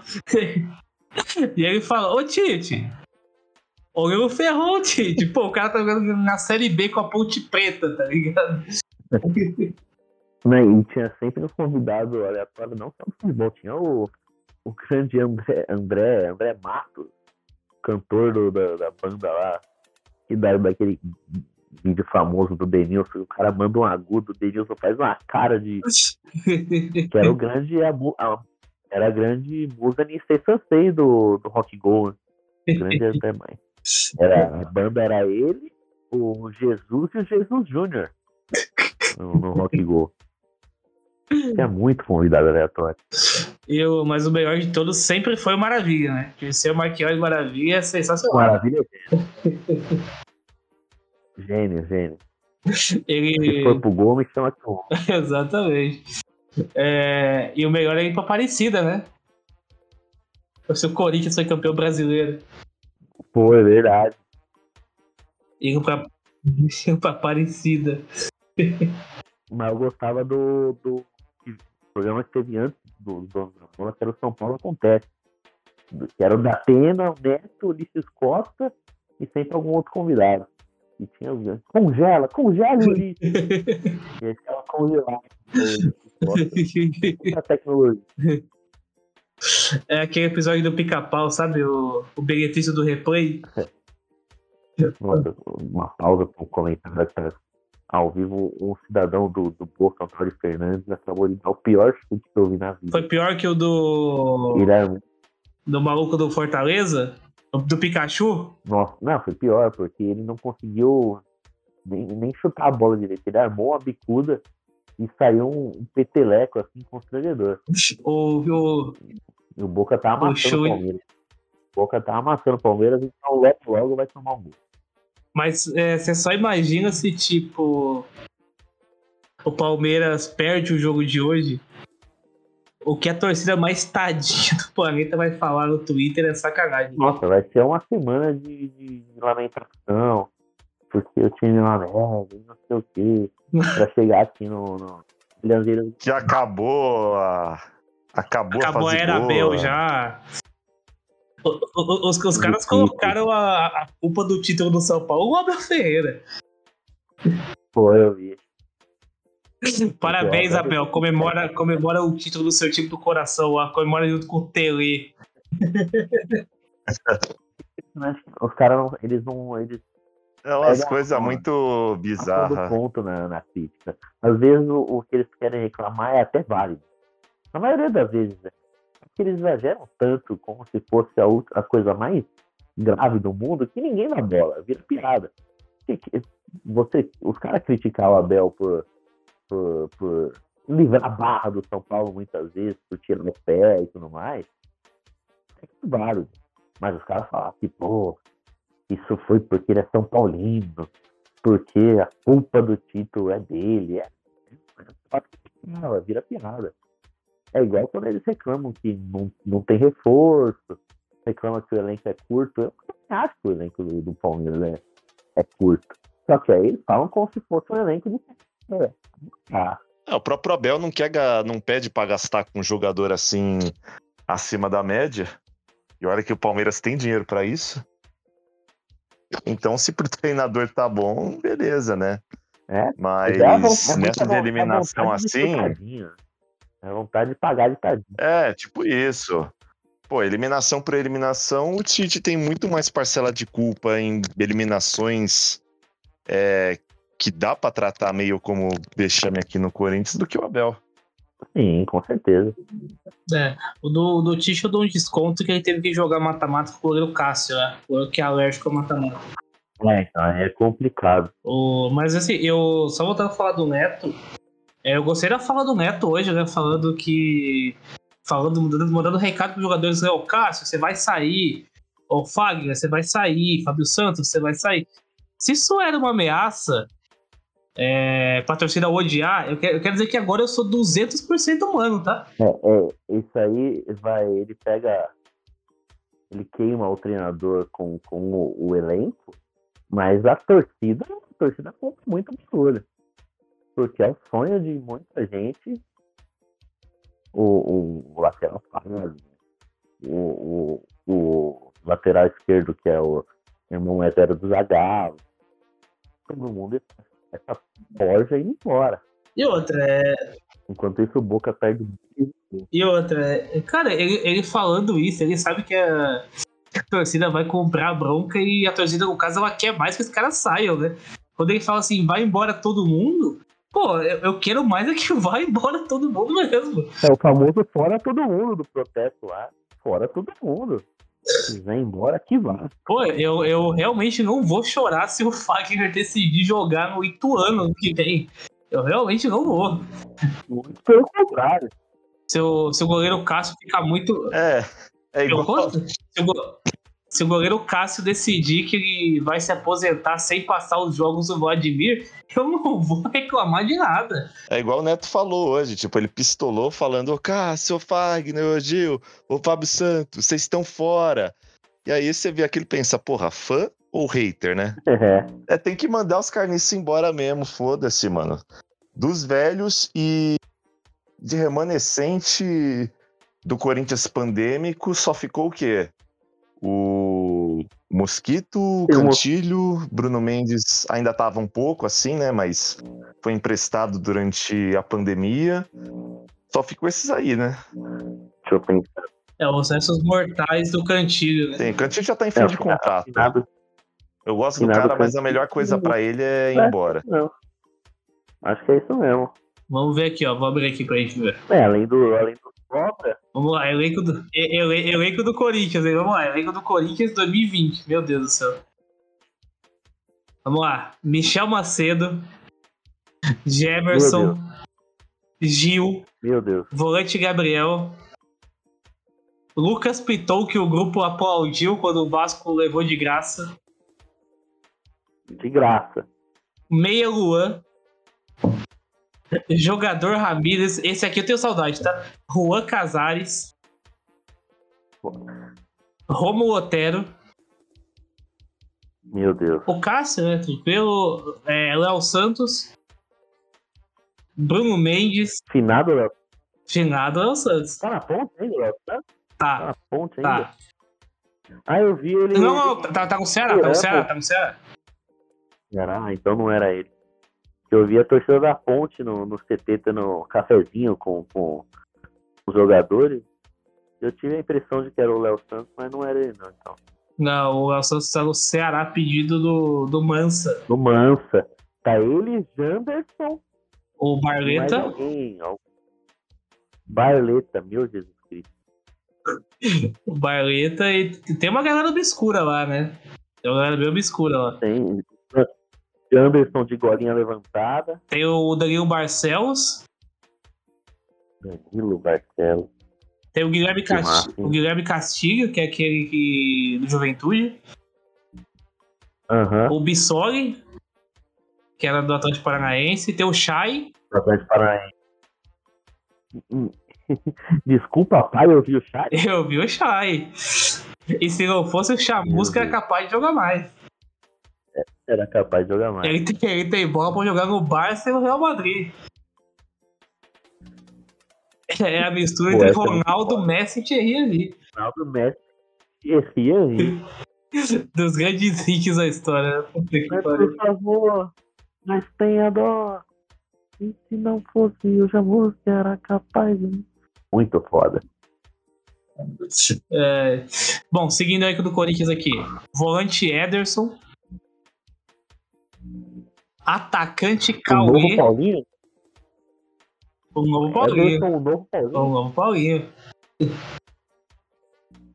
E ele fala, ô Tite, olha o Ferron, Tite. Pô, o cara tá jogando na Série B com a Ponte Preta, tá ligado? Né, e tinha sempre uns convidados aleatórios, não só no futebol, tinha o, o grande André, André, André Matos, cantor do- da, da banda lá, que dá daquele vídeo famoso do Denilson, o cara manda um agudo, o Denilson faz uma cara de. que era o grande. abu- a- Era a grande musa Nisei Sansei do, do Rock Go, né? Grande André Mãe. Era, a banda era ele, o Jesus e o Jesus Júnior no, no Rock Go. Tinha muito convidado aleatório. E o- mas o melhor de todos sempre foi o Maravilha, né? Que ser o Marquinhos Maravilha é sensacional. Maravilha. Gênio, gênio. Se Ele. for pro gol, me chama eu vou. Exatamente. É, E o melhor é ir pra Aparecida, né? Se o Corinthians foi campeão brasileiro. Pô, é verdade. Indo pra, pra Aparecida. Mas eu gostava do, do programa que teve antes do Bola, que era o São Paulo Acontece. Que era o da Pena, o Neto, o Ulisses Costa e sempre algum outro convidado. E tinha os Congela, congela, Ulisses. e aí ficava congelado. Muita tecnologia. É aquele episódio do pica-pau, sabe? O, o benefício do replay. Uma pausa para um comentário tá ao vivo. Um cidadão do, do Boca, Antônio Fernandes, acabou de dar o pior chute que eu vi na vida. Foi pior que o do. Era, do maluco do Fortaleza? Do Pikachu? nossa, não, foi pior, porque ele não conseguiu nem, nem chutar a bola direito. Ele armou a bicuda e saiu um, peteleco assim constrangedor. O, o, o Boca tá amassando o Palmeiras. O Boca tá amassando o Palmeiras, então logo, logo vai tomar um gol. Mas é, você só imagina se, tipo, o Palmeiras perde o jogo de hoje. O que a torcida mais tadinha do planeta vai falar no Twitter é sacanagem. Nossa, vai ser uma semana de, de- de lamentação, porque o time lá neve, não sei o quê, pra chegar aqui no, no Que acabou a. Acabou, Acabou a a era. Bel já. O- o- Os, os caras colocaram a, a culpa do título do São Paulo no Abel Ferreira. Pô, eu vi. Parabéns, Abel. Comemora, comemora o título do seu time do coração lá. Comemora junto com o Tele. Os caras, não- eles não. Eles É umas coisas muito bizarras. ponto na, na crítica. Às vezes o, o que eles querem reclamar é até válido. Na maioria das vezes, né? eles exageram tanto como se fosse a, outra- a coisa mais grave do mundo que ninguém dá bola, vira piada. Você, os caras criticar o Abel por, por, por livrar a barra do São Paulo muitas vezes, por tirar o pé e tudo mais, é válido. Mas os caras falam que, pô, isso foi porque ele é São Paulino, porque a culpa do título é dele. É, não, vira piada. É igual quando eles reclamam que não, não tem reforço, reclamam que o elenco é curto. Eu acho que o elenco do, do Palmeiras é, é curto. Só que aí eles falam como se fosse um elenco de. É. Ah, É, o próprio Abel não quer não pede pra gastar com um jogador assim acima da média. E olha que o Palmeiras tem dinheiro pra isso. Então, se pro treinador tá bom, beleza, né? É, Mas é é nessa é eliminação assim. É vontade de pagar de tadinho. é tipo isso. Pô, eliminação por eliminação, o Tite tem muito mais parcela de culpa em eliminações é, que dá pra tratar meio como vexame aqui no Corinthians do que o Abel. Sim, com certeza. É, o do, do Ticho eu dou um desconto que ele teve que jogar mata-mata com o goleiro Cássio, né? O goleiro que é alérgico ao mata-mata. É, então é complicado. O, mas assim, eu só voltando a falar do Neto, eu gostei da fala do Neto hoje, né? Falando que. Falando, mandando, recado pros jogadores, né? Cássio, você vai sair. Ô Fagner, você vai sair. Fábio Santos, você vai sair. Se isso era uma ameaça é, pra torcida odiar, eu quero, eu quero dizer que agora eu sou 200% humano, tá? É, é, isso aí vai, ele pega, ele queima o treinador com, com o, o elenco, mas a torcida, a torcida compra muito absurdo. Porque é o sonho de muita gente o, o lateral fase, o, o, o lateral esquerdo, que é o irmão mais velho do Zagallo. Todo mundo essa porja indo embora. E outra, é, Enquanto isso, o Boca perde E outra, é, cara, ele, ele falando isso, ele sabe que a, a torcida vai comprar a bronca e a torcida, no caso, ela quer mais que os caras saiam, né? Quando ele fala assim, vai embora todo mundo, pô, eu, eu quero mais é que vai embora todo mundo mesmo. É o famoso fora todo mundo do protesto lá. Fora todo mundo. Se quiser ir embora, que vá. Pô, eu, eu realmente não vou chorar se o Fagner decidir jogar no Ituano ano que vem. Eu realmente não vou. Muito pelo contrário. Se o, se o goleiro Cássio ficar muito. É, é Eu igual. conto? Se o, se o goleiro Cássio decidir que ele vai se aposentar sem passar os jogos do Vladimir, eu não vou reclamar de nada. É igual o Neto falou hoje, tipo, ele pistolou falando, ô Cássio, ô Fagner, ô Gil, ô Fábio Santos, vocês estão fora. E aí você vê aquilo e pensa, porra, fã ou hater, né? É. É, tem que mandar os carniços embora mesmo, foda-se, mano. Dos velhos e de remanescente do Corinthians pandêmico, só ficou o quê? O Mosquito, Cantilho, Bruno Mendes ainda tava um pouco assim, né? Mas foi emprestado durante a pandemia. Só ficou esses aí, né? Deixa eu pensar. É, os restos mortais do Cantilho, né? Tem, o Cantilho já tá em fim É, de contrato. Nada, Eu gosto do cara, mas a melhor coisa pra ele é ir É. embora. não. Acho que é isso mesmo. Vamos ver aqui, ó. Vou abrir aqui pra gente ver. É, além do, além do Cobra, Vamos lá, elenco do, ele- elenco do Corinthians, hein? Vamos lá, elenco do Corinthians 2020. Meu Deus do céu. Vamos lá. Michel Macedo, Jefferson, Gil, meu Deus. Volante Gabriel. Lucas Piton, que o grupo aplaudiu quando o Vasco levou de graça. De graça. Meia Luan. Jogador Ramírez. Esse aqui eu tenho saudade, tá? Juan Casares. Romulo Otero. Meu Deus. O Cássio, né? Pelo é, Léo Santos. Bruno Mendes. Finado, Léo. Finado Léo Santos. Tá na ponte ainda, Léo? Tá Tá Tá, na ponte ainda? tá. Ah, eu vi ele. Não, não, tá, tá com o Ceará, tá com o Ceará, tá com o Ceará. Ah, então não era ele. Eu vi a torcida da ponte no, no CT tendo cafezinho com, com os jogadores. Eu tive a impressão de que era o Léo Santos, mas não era ele não, então. Não, o Léo Santos tá no Ceará pedido do, do Mansa. No Mansa. Tá ele, Janderson, O Barleta. alguém. Barleta, meu Jesus Cristo. O Barleta e tem uma galera obscura lá, né? Tem uma galera bem obscura lá. Tem Anderson de golinha levantada. Tem o Danilo Barcelos, Danilo Barcelos. tem o Guilherme, Casti- o Guilherme Castilho, que é aquele que, do Juventude. Aham. O Bissoli, que era do Atlético Paranaense. Tem o Chay. Atlético Paranaense. Desculpa, pai, eu vi o chat. Eu vi o Chay. E se não fosse o Chamusca, era capaz de jogar mais. Era capaz de jogar mais. Ele tem, ele tem bola pra jogar no Barça e no Real Madrid. É a mistura Pô, entre é Ronaldo, Messi e Thierry ali. Ronaldo Messi. Esse aí. Dos grandes hits da história. né? Mas por favor, mas tenha dó. E se não fosse o Jamus, que era capaz de. Muito foda. É, Bom, seguindo aí do Corinthians aqui. Volante Ederson. Atacante O novo Cauê. Paulinho? O novo Paulinho. Ederson, o novo Paulinho. O novo Paulinho.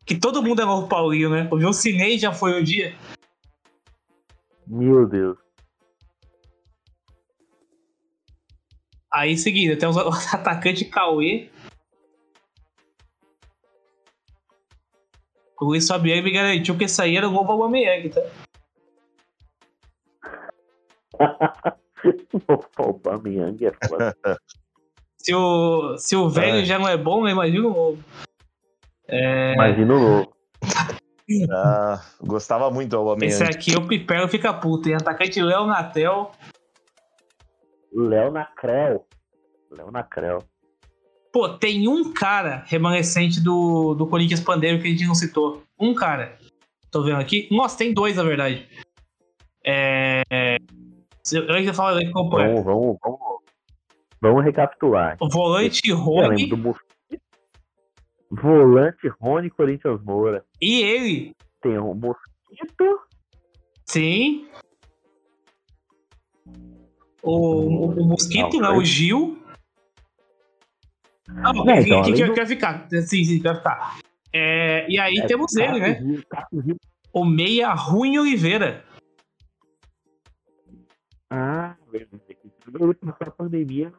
Que todo mundo é novo Paulinho, né? O Jocinei já foi um dia. Meu Deus. Aí, seguindo, temos o atacante Cauê. O Luiz Fabiano me garantiu que esse aí era o novo Aubameyang, tá? o Aubameyang é foda. Se o, se o velho É. já não é bom, né? imagina o novo. É, Imagina o novo. Ah, gostava muito do esse aqui o Pipelo fica puto, hein? Atacante Léo Natel. Léo Nacrel. Léo Nacrel. Pô, tem um cara remanescente do, do Corinthians Pandeiro que a gente não citou. Um cara. Tô vendo aqui. Nossa, tem dois, na verdade. É. Eu ainda falo aí completo. Vamos, vamos, vamos. Vamos recapitular. O volante Rony. Volante Rony Corinthians Moura. e ele. Tem o Mosquito. Sim. O, o, o Mosquito, Não, né? O Gil. Ah, Não, que, então, que, que, do- ficar. Sim, sim, vai ficar. É, e aí É, temos ele, né? Gil- Gil. O Meia Ruim Oliveira. Ah, verdade. Ele começou a pandemia.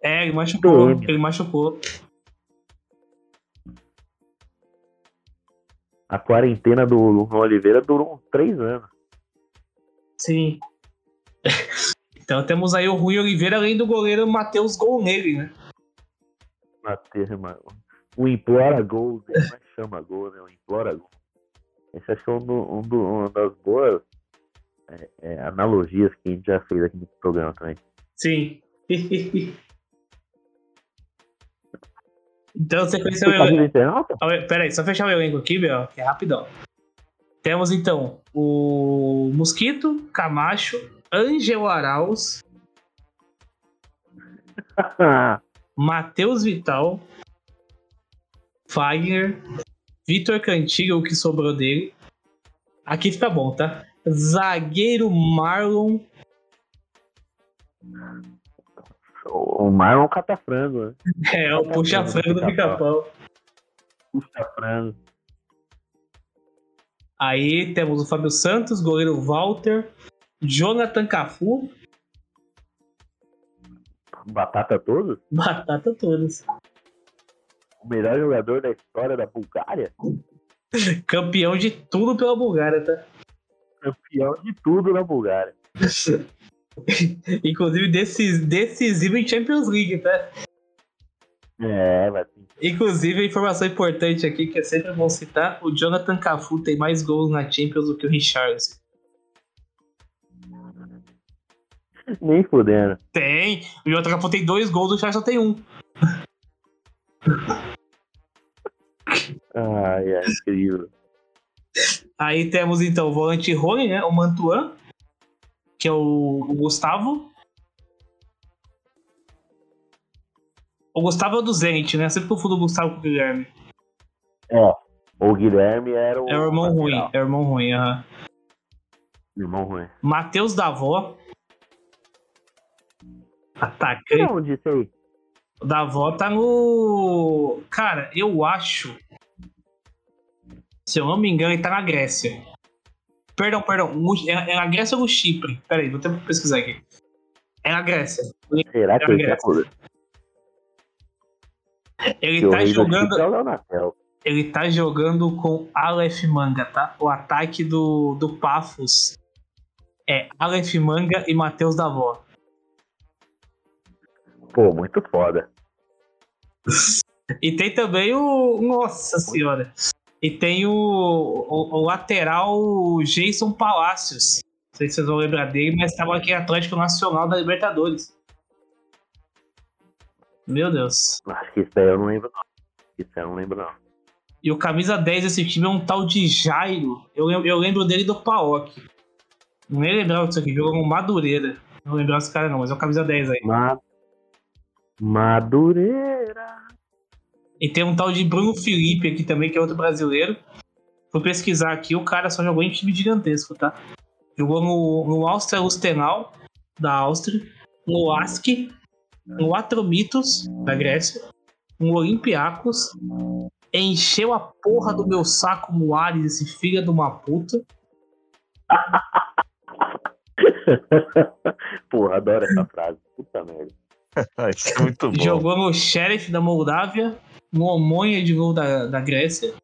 É, ele machucou. Ele machucou. A quarentena do Luan Oliveira durou uns três anos. Sim. então temos aí o Rui Oliveira, além do goleiro Matheus Gol nele, né? Mateus, mano. O Implora Gol, né? Não é chama gol, né? O Implora Gol. Esse acho que é um, do- um do- uma das boas é, analogias que a gente já fez aqui no programa também. Sim. então. Você tá vendo internauta? Pera aí, só fechar o elenco aqui, Bel, que é rapidão. Temos então o Mosquito, Camacho, Ângelo Arauz, Matheus Vital, Fagner, Vitor Cantiga, o que sobrou dele. Aqui fica bom, tá? Zagueiro Marlon, o Marlon Catafrango, né? é o puxa-frango do pica-pau. Puxa frango. Aí temos o Fábio Santos, goleiro Walter, Jonathan Cafu, Batata todo? batata todas. O melhor jogador da história da Bulgária? Campeão de tudo pela Bulgária, tá? Campeão de tudo na Bulgária. Inclusive decis- decisivo em Champions League, tá? É, mas Inclusive, a informação importante aqui, que é sempre bom citar, o Jonathan Cafu tem mais gols na Champions do que o Richarlison. nem fudendo. Tem! O Jonathan Cafu tem dois gols, o Richarlison tem um. Ai, é incrível. Aí temos então o volante Rony, né? O Mantuan, que é o, o Gustavo. O Gustavo é o do Zenit, né? Sempre confundo o Gustavo com o Guilherme. É, o Guilherme era o. É o irmão ruim, é o irmão ruim, aham. Irmão ruim. Matheus Davó. Atacante. Onde isso aí? O Davó tá no. Cara, eu acho Se eu não me engano, ele tá na Grécia. Perdão, perdão. É é na Grécia ou no Chipre? Peraí, vou ter que pesquisar aqui. É na Grécia. Será que É ele a tá Ele tá do jogando. É? Ele tá jogando com Aleph Manga, tá? O ataque do, do Pafos é Aleph Manga e Matheus Davó. Pô, muito foda. E tem também o. Nossa senhora! E tem o, o, o lateral Jason Palacios. Não sei se vocês vão lembrar dele, mas estava aqui em Atlético Nacional da Libertadores. Meu Deus. Acho que isso daí eu não lembro, não. Isso aí eu não lembro, não. E o camisa 10 desse time é um tal de Jairo. Eu, eu lembro dele do Paok. Não nem lembrava disso aqui, jogou com Madureira. Não lembrava desse cara, não, mas é o camisa 10 aí. Ma... Madureira. E tem um tal de Bruno Felipe aqui também, que é outro brasileiro. Fui pesquisar aqui, o cara só jogou em time gigantesco, tá? Jogou no, no Áustria Lustenau, da Áustria, no ASC, no Atromitos, da Grécia, no Olympiacos, encheu a porra do meu saco no Ares, esse filho de uma puta. Porra, adoro essa frase. Puta merda. Isso é muito bom. Jogou no Sheriff da Moldávia, no Omonia de gol da, da Grécia.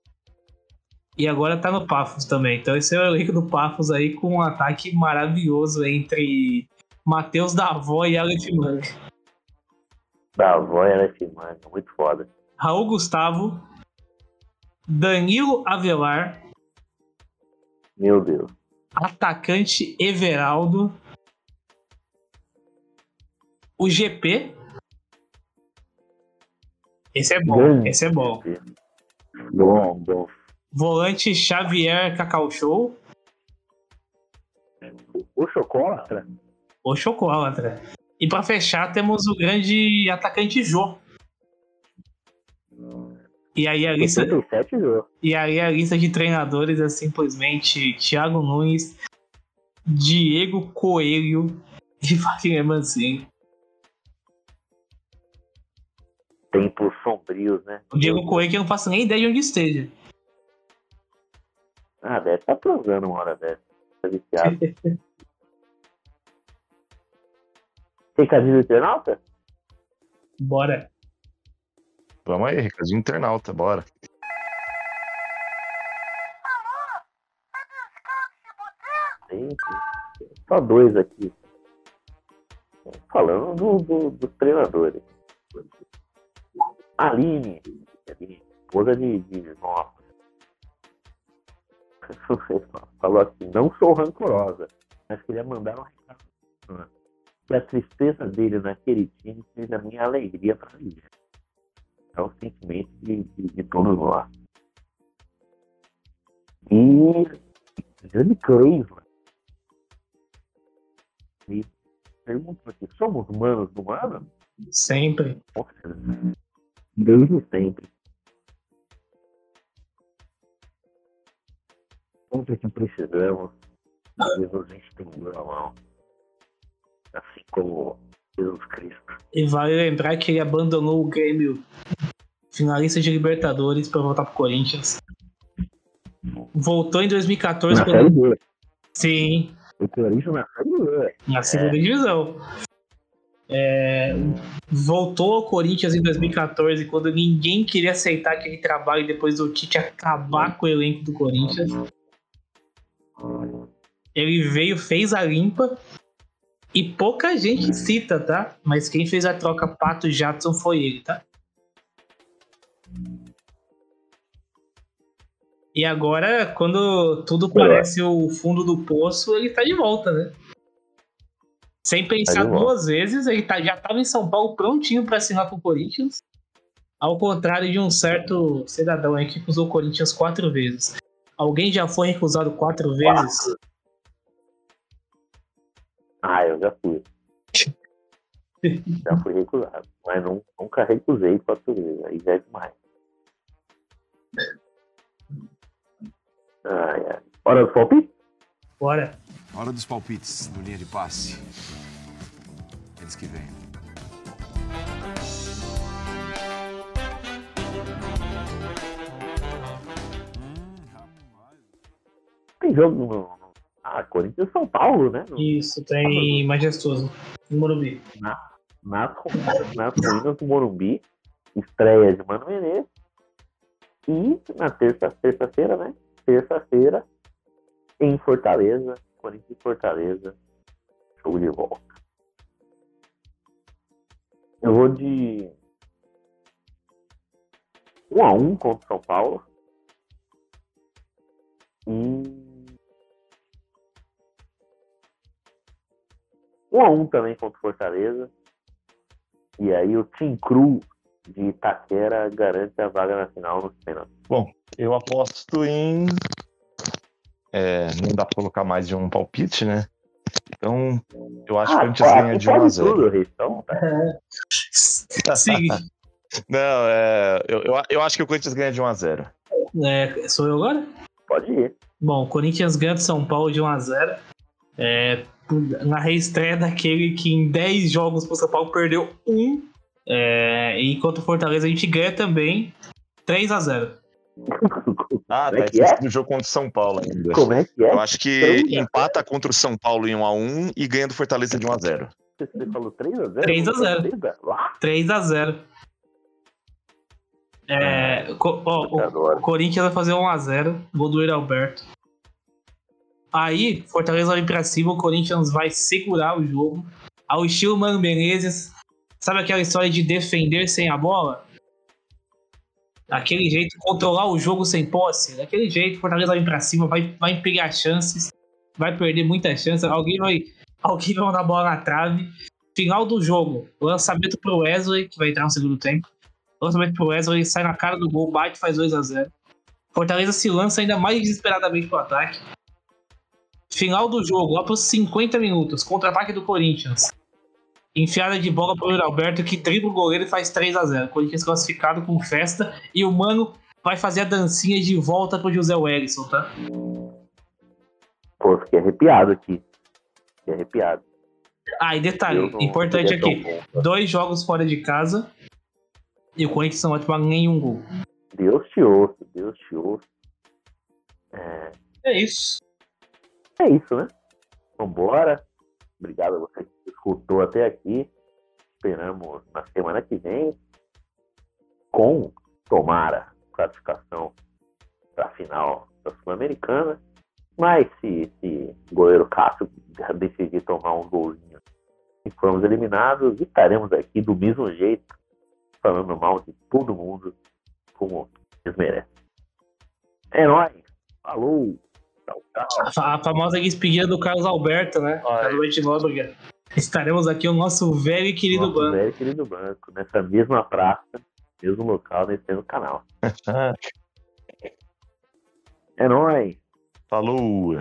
E agora tá no Pafos também. Então esse é o elenco do Pafos aí com um ataque maravilhoso entre Matheus Davó e Aleph Manga. Da avó era esse mano. Muito foda. Raul Gustavo, Danilo Avelar, Meu Deus. atacante Everaldo, o GP. Esse é bom, Bom. esse é bom. Bom, bom. Volante Xavier Cacau Show, O Chocolatra? ou Chocolatra. E pra fechar, temos o grande atacante Jô. E aí a lista, 87 jogos. e aí a lista de treinadores é simplesmente Thiago Nunes, Diego Coelho e Wagner Mancini. Tempos sombrios, né? O Diego Coelho que eu não faço nem ideia de onde esteja. Ah, deve estar transando uma hora dessa. Tá viciado. Tem camisa de internauta? Bora. Vamos aí, recadinho internauta, bora. Só dois aqui. Falando do, do, dos treinadores. Aline, Aline, esposa de, de nossa. Falou assim, não sou rancorosa, mas queria mandar um recado. Que a tristeza dele naquele time seja a minha alegria para viver. É o sentimento de, de, de todos nós. E Johnny Cleveland me perguntou aqui, somos humanos do humano? Sempre. Certeza. Desde sempre. Sempre que precisamos, nos estendeu a mão. Assim como Jesus Cristo. E vale lembrar que ele abandonou o Grêmio finalista de Libertadores para voltar pro Corinthians. Voltou em 2014 Na Série B. Sim, O Corinthians na Série B. na segunda divisão. É, voltou ao Corinthians em 2014, quando ninguém queria aceitar aquele trabalho depois do Tite acabar com o elenco do Corinthians. Ele veio, fez a limpa e pouca gente cita, tá? Mas quem fez a troca Pato Jadson foi ele, tá? E agora, quando tudo parece o fundo do poço, ele tá de volta, né? Sem pensar volta. duas vezes, ele tá, já tava em São Paulo prontinho pra assinar com o Corinthians. Ao contrário de um certo cidadão aí que recusou o Corinthians quatro vezes. Alguém já foi recusado quatro vezes? Ah, eu já fui. já fui recusado. Mas não, nunca recusei quatro vezes. Aí já é demais. Ai, ai. Hora do palpite? Bora. Hora dos palpites do linha de passe. Eles que vêm. Tem jogo no. Ah, Corinthians e São Paulo, né? Isso, tem majestoso. No Morumbi. nas, ru- nas ruínas do Morumbi, estreia de Mano Menezes. E na terça- terça-feira, né? Terça-feira, em Fortaleza, Corinthians e Fortaleza, jogo de volta. Eu vou de 1 a 1 contra o São Paulo. E 1 a 1 também contra o Fortaleza. E aí o Team Cru de Itaquera garante a vaga na final nos pênaltis. Eu aposto em. É, não dá pra colocar mais de um palpite, né? Então, eu acho que o Corinthians ganha de 1 a 0 tudo, Ristão, tá? Sim, Não, é, eu, eu, eu acho que o Corinthians ganha de 1 a 0 é, sou eu agora? Pode ir. Bom, Corinthians ganha de São Paulo de 1x0. É, na reestreia daquele que em 10 jogos pro São Paulo perdeu um. É, enquanto o Fortaleza a gente ganha também 3x0. Ah, Como é tá que é? esqueci do jogo contra o São Paulo ainda. Como é que é? Eu acho que Três empata contra o São Paulo em 1 a 1 e ganha do Fortaleza de 1 a 0 Você falou 3x0? 3 a 0. Lá? 3x0. É, co- ó, o, Adoro. o Corinthians vai fazer 1x0, gol do Yuri Alberto. Aí, Fortaleza vai pra cima, o Corinthians vai segurar o jogo. Ao estilo Mano Menezes. Sabe aquela história de defender sem a bola? Daquele jeito, controlar o jogo sem posse. Daquele jeito, Fortaleza vai pra cima, vai, vai pegar chances, vai perder muitas chances. Alguém vai, alguém vai mandar a bola na trave. Final do jogo, lançamento pro Wesley, que vai entrar no segundo tempo. Lançamento pro Wesley, sai na cara do gol, bate faz 2x0. Fortaleza se lança ainda mais desesperadamente pro ataque. Final do jogo, lá pros 50 minutos, contra-ataque do Corinthians. Enfiada de bola pro Yuri Alberto, que dribla o goleiro e faz 3x0. Corinthians classificado com festa. E o Mano vai fazer a dancinha de volta pro José Wellison, tá? Pô, fiquei arrepiado aqui. Fiquei arrepiado. Ah, e detalhe, não- importante aqui. bom. Dois jogos fora de casa. E o Corinthians não vai tomar nenhum gol. Deus te ouça, Deus te ouça. É isso. É isso, né? Vambora. Obrigado a você que escutou até aqui. Esperamos na semana que vem com Tomara classificação para a final da Sul-Americana. Mas se, se o goleiro Cássio decidir tomar um golzinho e formos eliminados, estaremos aqui do mesmo jeito, falando mal de todo mundo, como eles merecem. É nóis. Falou. Tchau, tchau. A, fa- a famosa despedida do Carlos Alberto, né? Alberto Nóbrega. Estaremos aqui o nosso velho e querido Nosso banco. velho querido banco, nessa mesma praça, mesmo local, nesse mesmo canal. É nóis! Falou!